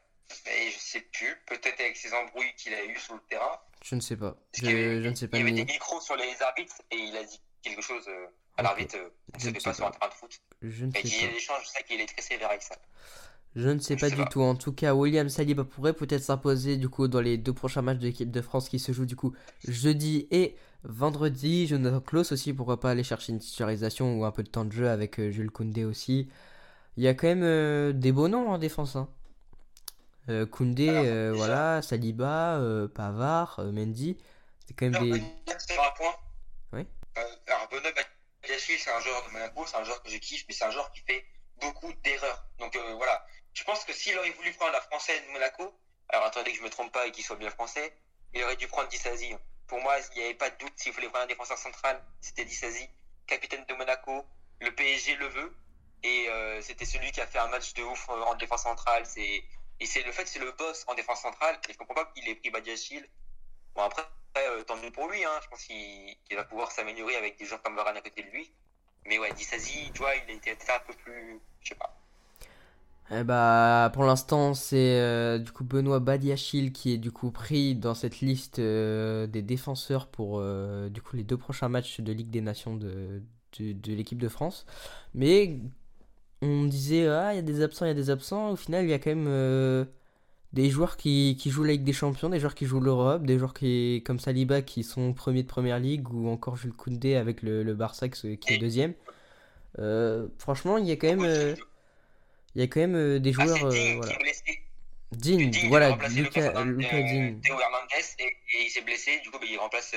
Mais je sais plus. Peut-être avec ses embrouilles qu'il a eues sur le terrain. Je ne sais pas. Je, avait- ne sais pas. Il y avait mais des micros sur les arbitres et il a dit quelque chose euh, à l'arbitre. euh, Je ça ne sais pas sur un pas. terrain de foot. Je ne Et sais pas. je sais qu'il est très sévère avec ça. Je ne sais Je pas sais du pas. tout. En tout cas, William Saliba pourrait peut-être s'imposer du coup dans les deux prochains matchs de l'équipe de France qui se jouent du coup jeudi et vendredi. Jonathan Klaus aussi, pourquoi pas aller chercher une titularisation ou un peu de temps de jeu avec euh, Jules Koundé aussi. Il y a quand même euh, des beaux noms en défense. hein. Euh, Koundé, Alors, euh, voilà, Saliba, euh, Pavard, Mendy. C'est quand même des. c'est un point. Oui. Alors, c'est un joueur de Monaco, c'est un joueur que je kiffe, mais c'est un joueur qui fait beaucoup d'erreurs. Donc voilà, je pense que s'il aurait voulu prendre la française de Monaco, alors attendez que je me trompe pas et qu'il soit bien français, il aurait dû prendre Dissasi. Pour moi, il n'y avait pas de doute s'il voulait prendre un défenseur central, c'était Dissasi, capitaine de Monaco, le PSG le veut, et euh, c'était celui qui a fait un match de ouf en défense centrale. C'est et c'est le fait, c'est le boss en défense centrale. Et je comprends pas qu'il ait pris Badiachil. Bon après, euh, tant mieux pour lui. Hein. Je pense qu'il va pouvoir s'améliorer avec des joueurs comme Varane à côté de lui. Mais ouais, Dissasi, tu vois, il était peut-être un peu plus, je sais pas. Eh bah, pour l'instant, c'est euh, du coup Benoît Badiachil qui est du coup pris dans cette liste euh, des défenseurs pour du coup les deux prochains matchs de Ligue des Nations de, de, de l'équipe de France. Mais on disait, ah, il y a des absents, il y a des absents. Au final, il y a quand même euh, des joueurs qui, qui jouent la Ligue des Champions, des joueurs qui jouent l'Europe, des joueurs qui, comme Saliba qui sont premiers de première ligue ou encore Jules Koundé avec le, le Barça qui est- deuxième. Euh, franchement, il y a quand même. euh, il y a quand même des Ah, joueurs. euh, Digne voilà. Digne, Digne voilà, Lucas, Lucas Digne. Théo Hernandez et, et il s'est blessé, du coup bah, il remplace.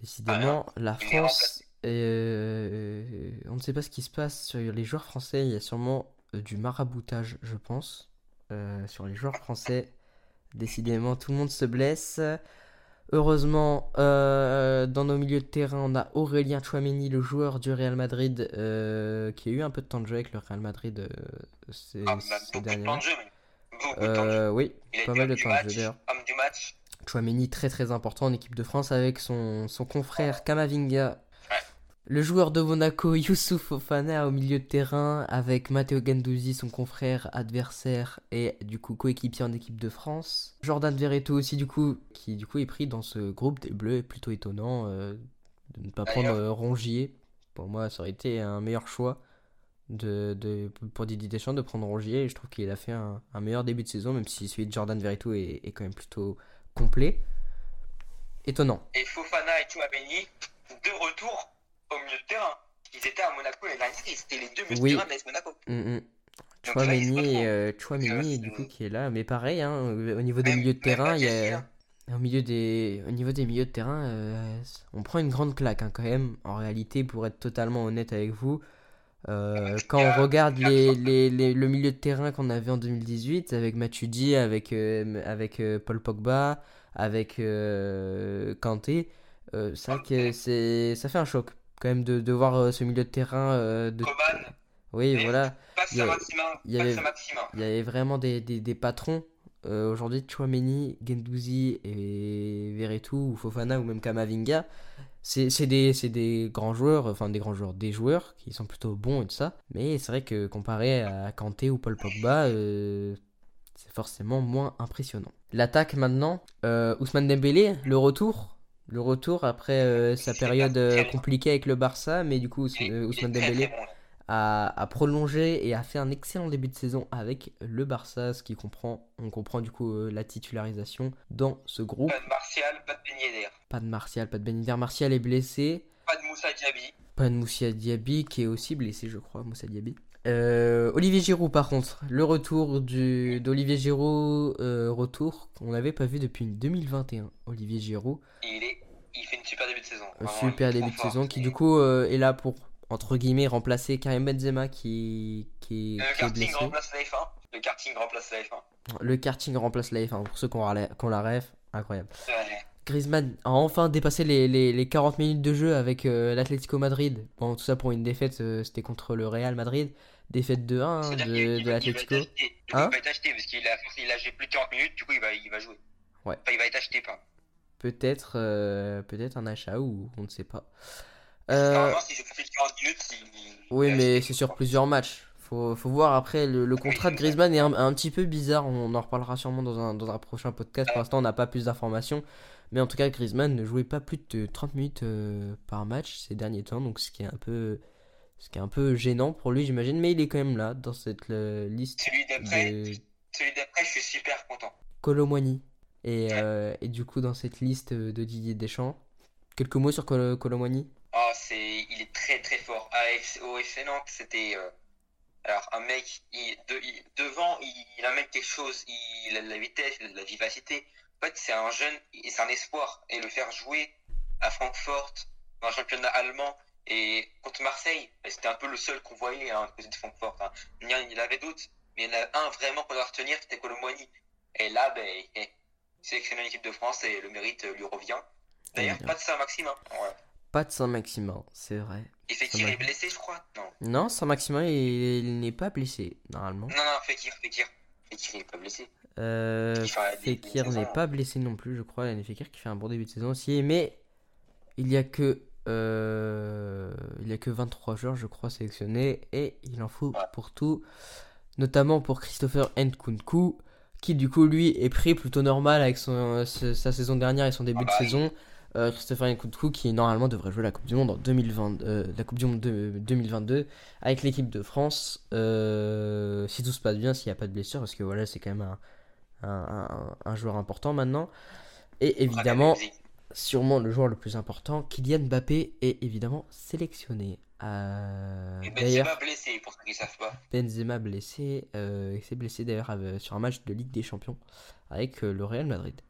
Décidément, la il est France, euh, on ne sait pas ce qui se passe sur les joueurs français. Il y a sûrement euh, du maraboutage, je pense, euh, sur les joueurs français. Décidément, tout le monde se blesse. Heureusement, euh, dans nos milieux de terrain, on a Aurélien Chouameni, le joueur du Real Madrid, euh, qui a eu un peu de temps de jeu avec le Real Madrid euh, ces, Ah, ces derniers matchs. oui, Il pas mal de temps de jeu d'ailleurs. Chouameni très très important en équipe de France avec son, son confrère Kamavinga. Le joueur de Monaco [laughs] Youssouf Fofana au milieu de terrain avec Matteo Gandouzi, son confrère, adversaire et du coup coéquipier en équipe de France. Jordan Verreto aussi du coup qui du coup est pris dans ce groupe des Bleus, plutôt étonnant euh, de ne pas prendre euh, Rongier. Pour moi ça aurait été un meilleur choix de, de- pour Didier Deschamps de prendre Rongier et je trouve qu'il a fait un, un meilleur début de saison même si celui de Jordan Verreto est, est quand même plutôt complet. Étonnant. Et Fofana et Chouameni, de retour au milieu de terrain. Ils étaient à Monaco l'année dernière, et c'était les deux milieux Oui. de terrain de l'AS Monaco. Mm, mm. Là, ils se Chouameni, euh, Chouameni, du coup qui est là, mais pareil, hein, au niveau des Même- milieux de terrain, il y Badiachil, a, hein. au milieu des, au niveau des milieux de terrain, euh, on prend une grande claque hein, quand même. En réalité, pour être totalement honnête avec vous, euh, quand on regarde les, les, les- le milieu de terrain qu'on avait en 2018 avec Matuidi, avec euh, avec Paul Pogba, avec Kanté, vrai que c'est, ça fait un choc quand même de, de voir euh, ce milieu de terrain euh, de, Coman, oui voilà. il y il avait- Saint-Maximin. Il y avait vraiment des, des, des patrons. Euh, Aujourd'hui, Chouameni, Gendouzi et Verretou ou Fofana ou même Kamavinga, c'est des, des grands joueurs, enfin des grands joueurs, des joueurs qui sont plutôt bons et tout ça. Mais c'est vrai que comparé à Kanté ou Paul Pogba, euh, c'est forcément moins impressionnant. L'attaque maintenant, euh, Ousmane Dembélé, le retour. Le retour après euh, sa C'est période euh, compliquée avec le Barça, mais du coup euh, Ousmane Dembélé a, a prolongé et a fait un excellent début de saison avec le Barça, ce qui comprend, on comprend du coup euh, la titularisation dans ce groupe. Pas de Martial, pas de Ben Yedder, Pas de Martial, pas de Ben Yedder. Martial est blessé. pas de Moussa Diaby. Pas de Moussa Diaby qui est aussi blessé, je crois, Moussa Diaby. Euh, Olivier Giroud, par contre, le retour du, d'Olivier Giroud, euh, retour qu'on n'avait pas vu depuis 2021. Olivier Giroud, Il, est, il fait une super début de saison. un Vraiment, super début de fort. saison, qui du coup euh, est là pour, entre guillemets, remplacer Karim Benzema qui, qui, Le qui est karting blessé. remplace la F1. Le karting remplace la F1. Le karting remplace la F1 pour ceux qui ont la, qui ont la ref, incroyable. Griezmann a enfin dépassé les, les, les 40 minutes de jeu avec euh, l'Atlético Madrid. Bon, tout ça pour une défaite, euh, c'était contre le Real Madrid. Défaite 2-1 hein, C'est-à-dire de, qu'il- il de va- il va l'Atlético. être acheté. Hein il va être acheté parce qu'il a, il a joué plus de 40 minutes, du coup il va, il va jouer. Ouais. Enfin, il va être acheté, pas. Peut-être euh, peut-être un achat ou on ne sait pas. Euh, Normalement, s'il joue plus de 40 minutes, il. oui, mais c'est sur plusieurs matchs. Faut, faut voir après, le, le contrat de Griezmann est un, un petit peu bizarre, on en reparlera sûrement dans un, dans un prochain podcast, pour l'instant on n'a pas plus d'informations, mais en tout cas Griezmann ne jouait pas plus de 30 minutes euh, par match ces derniers temps, donc ce qui est un peu, ce qui est un peu gênant pour lui j'imagine, mais il est quand même là dans cette liste Celui d'après, de celui d'après, je suis super content. Colomwani. Et, euh, et du coup dans cette liste de Didier Deschamps, quelques mots sur Colo Colomwani Oh, c'est, il est très très fort. Au FC Nantes, c'était. euh, alors, un mec, il, de- il- devant, il, il amène quelque chose. Il, a de la vitesse, de la vivacité. En fait, c'est un jeune et c'est un espoir. Et le faire jouer à Francfort, dans un championnat allemand, et contre Marseille, ben, c'était un peu le seul qu'on voyait hein, côté de Francfort. Hein. Il y en avait d'autres, mais il y en a un vraiment qu'on doit retenir, c'était Colomboigny. Et là, ben, eh, sélectionné en équipe de France et le mérite euh, lui revient. D'ailleurs, Bien. pas de Saint-Maximin. Ouais. Pas de Saint-Maximin, c'est vrai. Et Fekir est blessé, je crois? Non. Non, Saint-Maximin, il, il n'est pas blessé, normalement. Non, non, Fekir, Fekir. Fekir, il est pas blessé. Euh, Fekir n'est pas blessé non plus, je crois. Il y a Fekir qui fait un bon début de saison aussi. Mais il y a que, euh, il y a que 23 joueurs, je crois, sélectionnés. Et il en faut Ouais. pour tout. Notamment pour Christopher Nkunku, qui du coup, lui, est pris plutôt normal avec son, sa sa saison dernière et son début Ah de bah oui. saison. Euh, Christopher Nkunku, qui normalement devrait jouer la Coupe du Monde en 2020, euh, la Coupe du Monde de 2022 avec l'équipe de France. euh, si tout se passe bien, s'il n'y a pas de blessure, parce que voilà, c'est quand même un, un, un- un joueur important maintenant. Et évidemment. Sûrement le joueur le plus important, Kylian Mbappé, est évidemment sélectionné. Euh, Et Benzema blessé, pour ceux qui savent pas. Benzema blessé, euh, il s'est blessé d'ailleurs euh, sur un match de Ligue des Champions avec euh, le Real Madrid.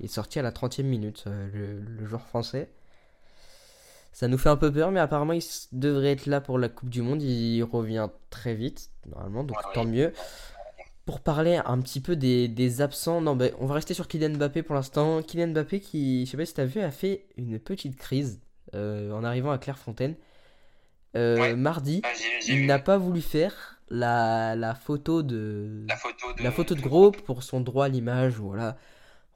Il est sorti à la 30e minute, le, le joueur français. Ça nous fait un peu peur, mais apparemment il devrait être là pour la Coupe du Monde. Il revient très vite, normalement, donc Ouais, tant oui. mieux. Pour parler un petit peu des, des absents, non, ben, on va rester sur Kylian Mbappé pour l'instant. Kylian Mbappé, qui, je sais pas si tu as vu, a fait une petite crise euh, en arrivant à Clairefontaine. Euh, Ouais. Mardi, Ah, il n'a pas voulu faire la, la photo de la photo de, la photo de groupe pour son droit à l'image. Voilà,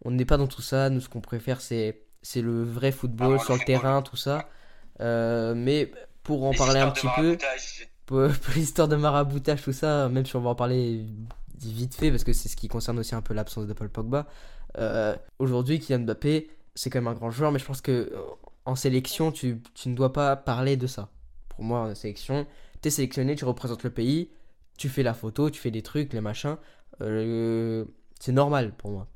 on n'est pas dans tout ça. Nous, ce qu'on préfère, c'est c'est le vrai football Ah, sur le le terrain, tout ça. Euh, mais pour en Les parler un petit peu, pour, [laughs] pour l'histoire de maraboutage, tout ça, même si on va en parler vite fait, parce que c'est ce qui concerne aussi un peu l'absence de Paul Pogba. euh, Aujourd'hui, Kylian Mbappé, c'est quand même un grand joueur, mais je pense que euh, en sélection, tu, tu ne dois pas parler de ça. Pour moi, en sélection, tu es sélectionné, tu représentes le pays, tu fais la photo, tu fais des trucs, les machins. euh, c'est normal pour moi.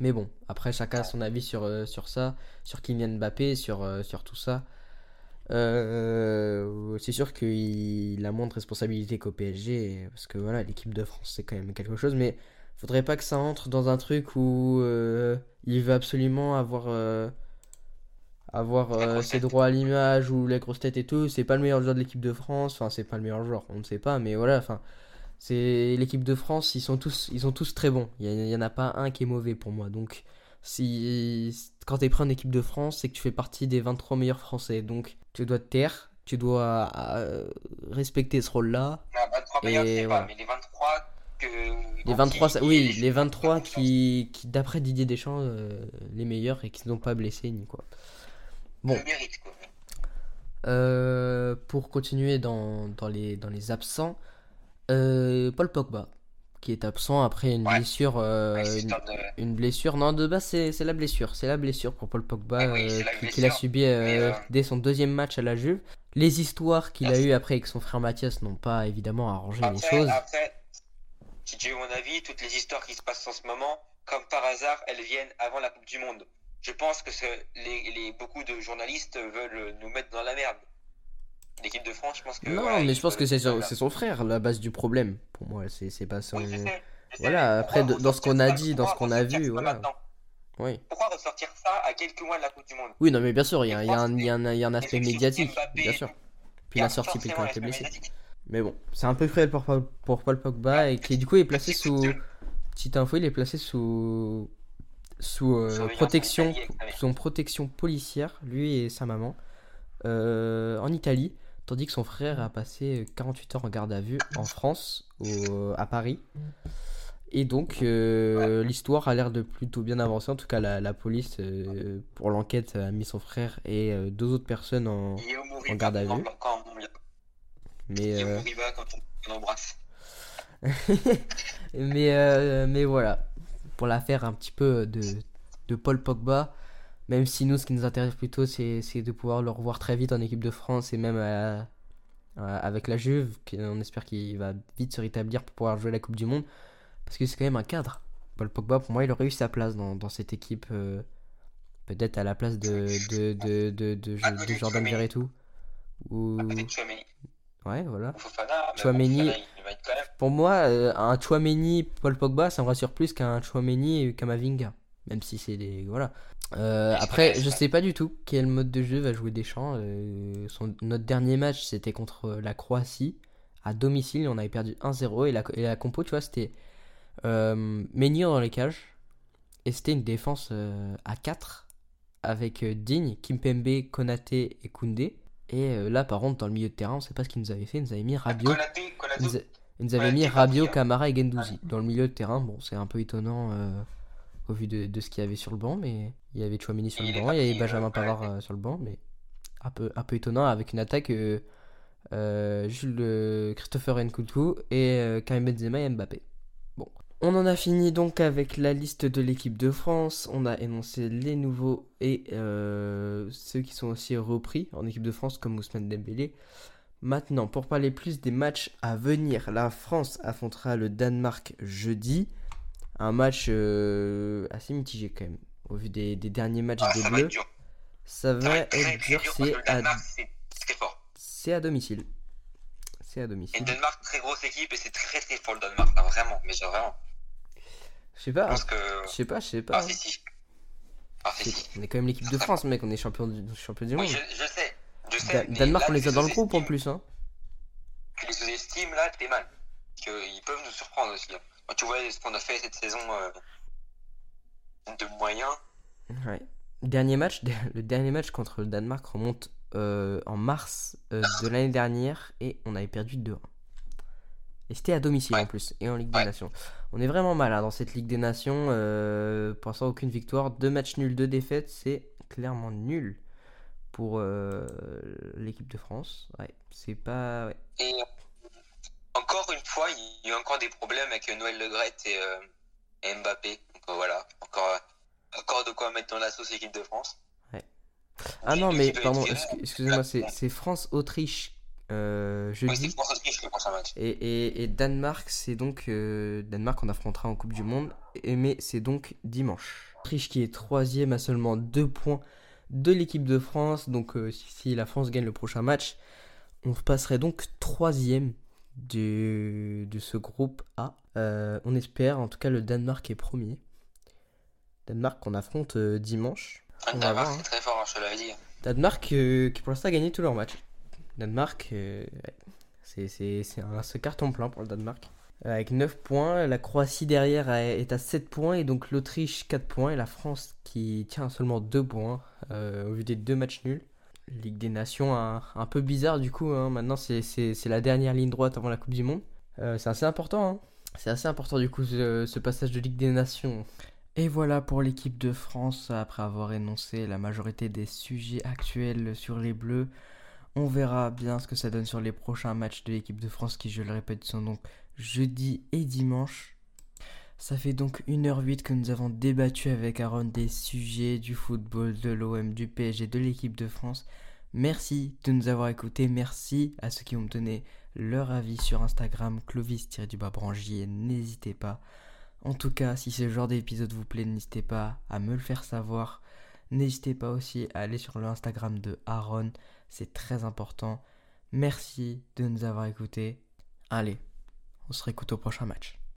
Mais bon, après, chacun a son avis sur, sur ça, sur Kylian Mbappé, sur, sur tout ça. Euh, c'est sûr qu'il a moins de responsabilité qu'au PSG, parce que voilà, l'équipe de France c'est quand même quelque chose, mais faudrait pas que ça entre dans un truc où euh, il veut absolument avoir, euh, avoir La grosse ses tête. droits à l'image ou les grosses têtes et tout. C'est pas le meilleur joueur de l'équipe de France, enfin, c'est pas le meilleur joueur, on ne sait pas, mais voilà, enfin, c'est l'équipe de France, ils sont tous, ils sont tous très bons. Il y, a- il y en a pas un qui est mauvais pour moi, donc si quand t'es pris en équipe de France, c'est que tu fais partie des 23 meilleurs français. Donc tu dois te taire, tu dois euh, respecter ce rôle-là. Non, 23 meilleurs, Et je sais voilà. pas, mais les 23 que. Les 23, qui- ça- qui- oui, les 23 qui, qui d'après Didier Deschamps, euh, les meilleurs et qui ne sont pas blessés ni quoi. Bon. Le mérite, quoi. Euh, pour continuer dans, dans, les, dans les absents, Paul Pogba, qui est absent après une Ouais. blessure. euh, Ouais, c'est une- histoire de- Une blessure, non, de base, c'est la blessure. C'est la blessure pour Paul Pogba Ah oui, euh, la qui- qu'il a subi euh, euh, dès son deuxième match à la Juve. Les histoires qu'il a eues après avec son frère Mathias n'ont pas évidemment arrangé les choses. après, si tu veux mon avis, toutes les histoires qui se passent en ce moment, comme par hasard, elles viennent avant la Coupe du Monde. Je pense que les- beaucoup de journalistes veulent nous mettre dans la merde. L'équipe de France, je pense que. non, voilà, mais je pense que c'est son, son frère la base du problème. Pour moi, c'est pas son. merde. Oui, je sais, je sais, Voilà, après, dans ce qu'on a dit, dans ce qu'on a vu, voilà. Oui. Pourquoi ressortir ça à quelques mois de la Coupe du Monde? Oui, non, mais bien sûr, il y a, un, aspect médiatique, bien sûr. Puis Il y a la sortie, puis quand il était blessé. Mais bon, c'est un peu cruel pour, Paul- pour Paul Pogba et qui du coup est placé sous. Petite info, il est placé sous sous euh, protection sous protection policière, lui et sa maman, euh, en Italie, tandis que son frère a passé 48 heures en garde à vue en France, au- à Paris. Et donc euh, l'histoire a l'air de plutôt bien avancer. En tout cas, la, la police euh, pour l'enquête a mis son frère et euh, deux autres personnes en garde à vue. Mais, euh, [laughs] mais, euh, mais voilà, pour l'affaire un petit peu de, de Paul Pogba, même si nous, ce qui nous intéresse plutôt, c'est de pouvoir le revoir très vite en équipe de France et même à- à- avec la Juve, on espère qu'il va vite se rétablir pour pouvoir jouer la Coupe du Monde, parce que c'est quand même un cadre. Paul Pogba, pour moi, il aurait eu sa place dans, dans cette équipe, euh, peut-être à la place de, de, de, de, de, Jordan. Verretou. Ou... Ouais, voilà. Chouameni. Pour moi, euh, un Chouameni, Paul Pogba, ça me rassure plus qu'un Chouameni et Kamavinga. Même si c'est des. Voilà. Euh, après, je sais pas du tout quel mode de jeu va jouer Deschamps. Euh, son, notre dernier match, c'était contre la Croatie, à domicile, on avait perdu 1-0. Et la, et la compo, tu vois, c'était euh, Menir dans les cages. Et c'était une défense euh, à 4 avec euh, Digne, Kimpembe, Konaté et Koundé. Et euh, là, par contre, dans le milieu de terrain, on sait pas ce qu'il nous avait fait. Il nous avait mis Rabiot. Konaté, Konaté, Il nous, a- il nous avait Ouais, mis Rabiot, parti, hein. Camara et Gendouzi dans le milieu de terrain. Bon, c'est un peu étonnant euh, au vu de, de ce qu'il y avait sur le banc, mais il y avait Chouameni sur le banc, il y avait Benjamin euh, Pavard euh, sur le banc, mais un peu, un peu étonnant avec une attaque euh, Jules Christopher Nkunku et Karim Benzema et Mbappé. Bon, on en a fini donc avec la liste de l'équipe de France. On a énoncé les nouveaux et euh, ceux qui sont aussi repris en équipe de France comme Ousmane Dembélé. Maintenant, pour parler plus des matchs à venir, la France affrontera le Danemark jeudi. Un match euh, assez mitigé quand même, au vu des, des derniers matchs Ah, des ça Bleus. Ça va être dur, que c'est à, Danemark, c'est à domicile. C'est à Et domicile. le Danemark, très grosse équipe et c'est très très fort le Danemark, hein, vraiment, mais genre vraiment. Je sais pas, que. je sais pas, je sais pas. Ah, si, si. Ah, si, si. C'est- On est quand même l'équipe de France, mec, on est champion du, champion du Oui, monde. je, je sais. Je sais. Da- Danemark, là, on les a dans le groupe en plus. Hein. Tu les sous-estimes, là, t'es mal. Parce qu'ils peuvent nous surprendre aussi. hein. Quand tu vois ce qu'on a fait cette saison euh, de moyens, Ouais. Dernier match, le dernier match contre le Danemark remonte euh, en mars euh, de l'année dernière et on avait perdu 2-1. Et c'était à domicile en plus et en Ligue des Ouais. Nations. On est vraiment mal hein, dans cette Ligue des Nations. Euh, pour l'instant, aucune victoire. Deux matchs nuls, deux défaites. C'est clairement nul pour l'équipe de France. Ouais, c'est pas. Et fois, il y a eu encore des problèmes avec Noël Legrette et, euh, et Mbappé. Donc euh, voilà, encore, encore de quoi mettre dans la sauce équipe de France. Ah non, mais pardon, excusez-moi, c'est France-Autriche euh, Oui, c'est jeudi. France-Autriche le prochain match. Et, et- et Danemark, c'est donc euh, Danemark on affrontera en Coupe du Monde, et, mais c'est donc dimanche. Autriche qui est troisième à seulement deux points de l'équipe de France, donc si, si la France gagne le prochain match, on passerait donc troisième du, de ce groupe A. Euh, on espère, en tout cas le Danemark est premier. Danemark qu'on affronte euh, dimanche. Ah, On Danemark, voir, hein. c'est très fort, hein, je te l'avais dit. Danemark euh, qui pour l'instant a gagné tous leurs matchs. Danemark, ouais, c'est, c'est, c'est un ce carton plein pour le Danemark. Avec 9 points, la Croatie derrière est à 7 points et donc l'Autriche 4 points et la France qui tient à seulement 2 points au vu des deux matchs nuls. Ligue des Nations un, peu bizarre du coup, hein. maintenant c'est, la dernière ligne droite avant la Coupe du Monde. Euh, c'est assez important, hein. c'est assez important du coup ce passage de Ligue des Nations. Et voilà pour l'équipe de France, après avoir énoncé la majorité des sujets actuels sur les Bleus. On verra bien ce que ça donne sur les prochains matchs de l'équipe de France qui, je le répète, sont donc jeudi et dimanche. Ça fait donc 1h08 que nous avons débattu avec Aaron des sujets du football, de l'OM, du PSG, de l'équipe de France. Merci de nous avoir écoutés. Merci à ceux qui ont donné leur avis sur Instagram, Clovis-Brangier. N'hésitez pas. En tout cas, si ce genre d'épisode vous plaît, n'hésitez pas à me le faire savoir. N'hésitez pas aussi à aller sur le Instagram de Aaron, c'est très important. Merci de nous avoir écoutés. Allez, on se réécoute au prochain match.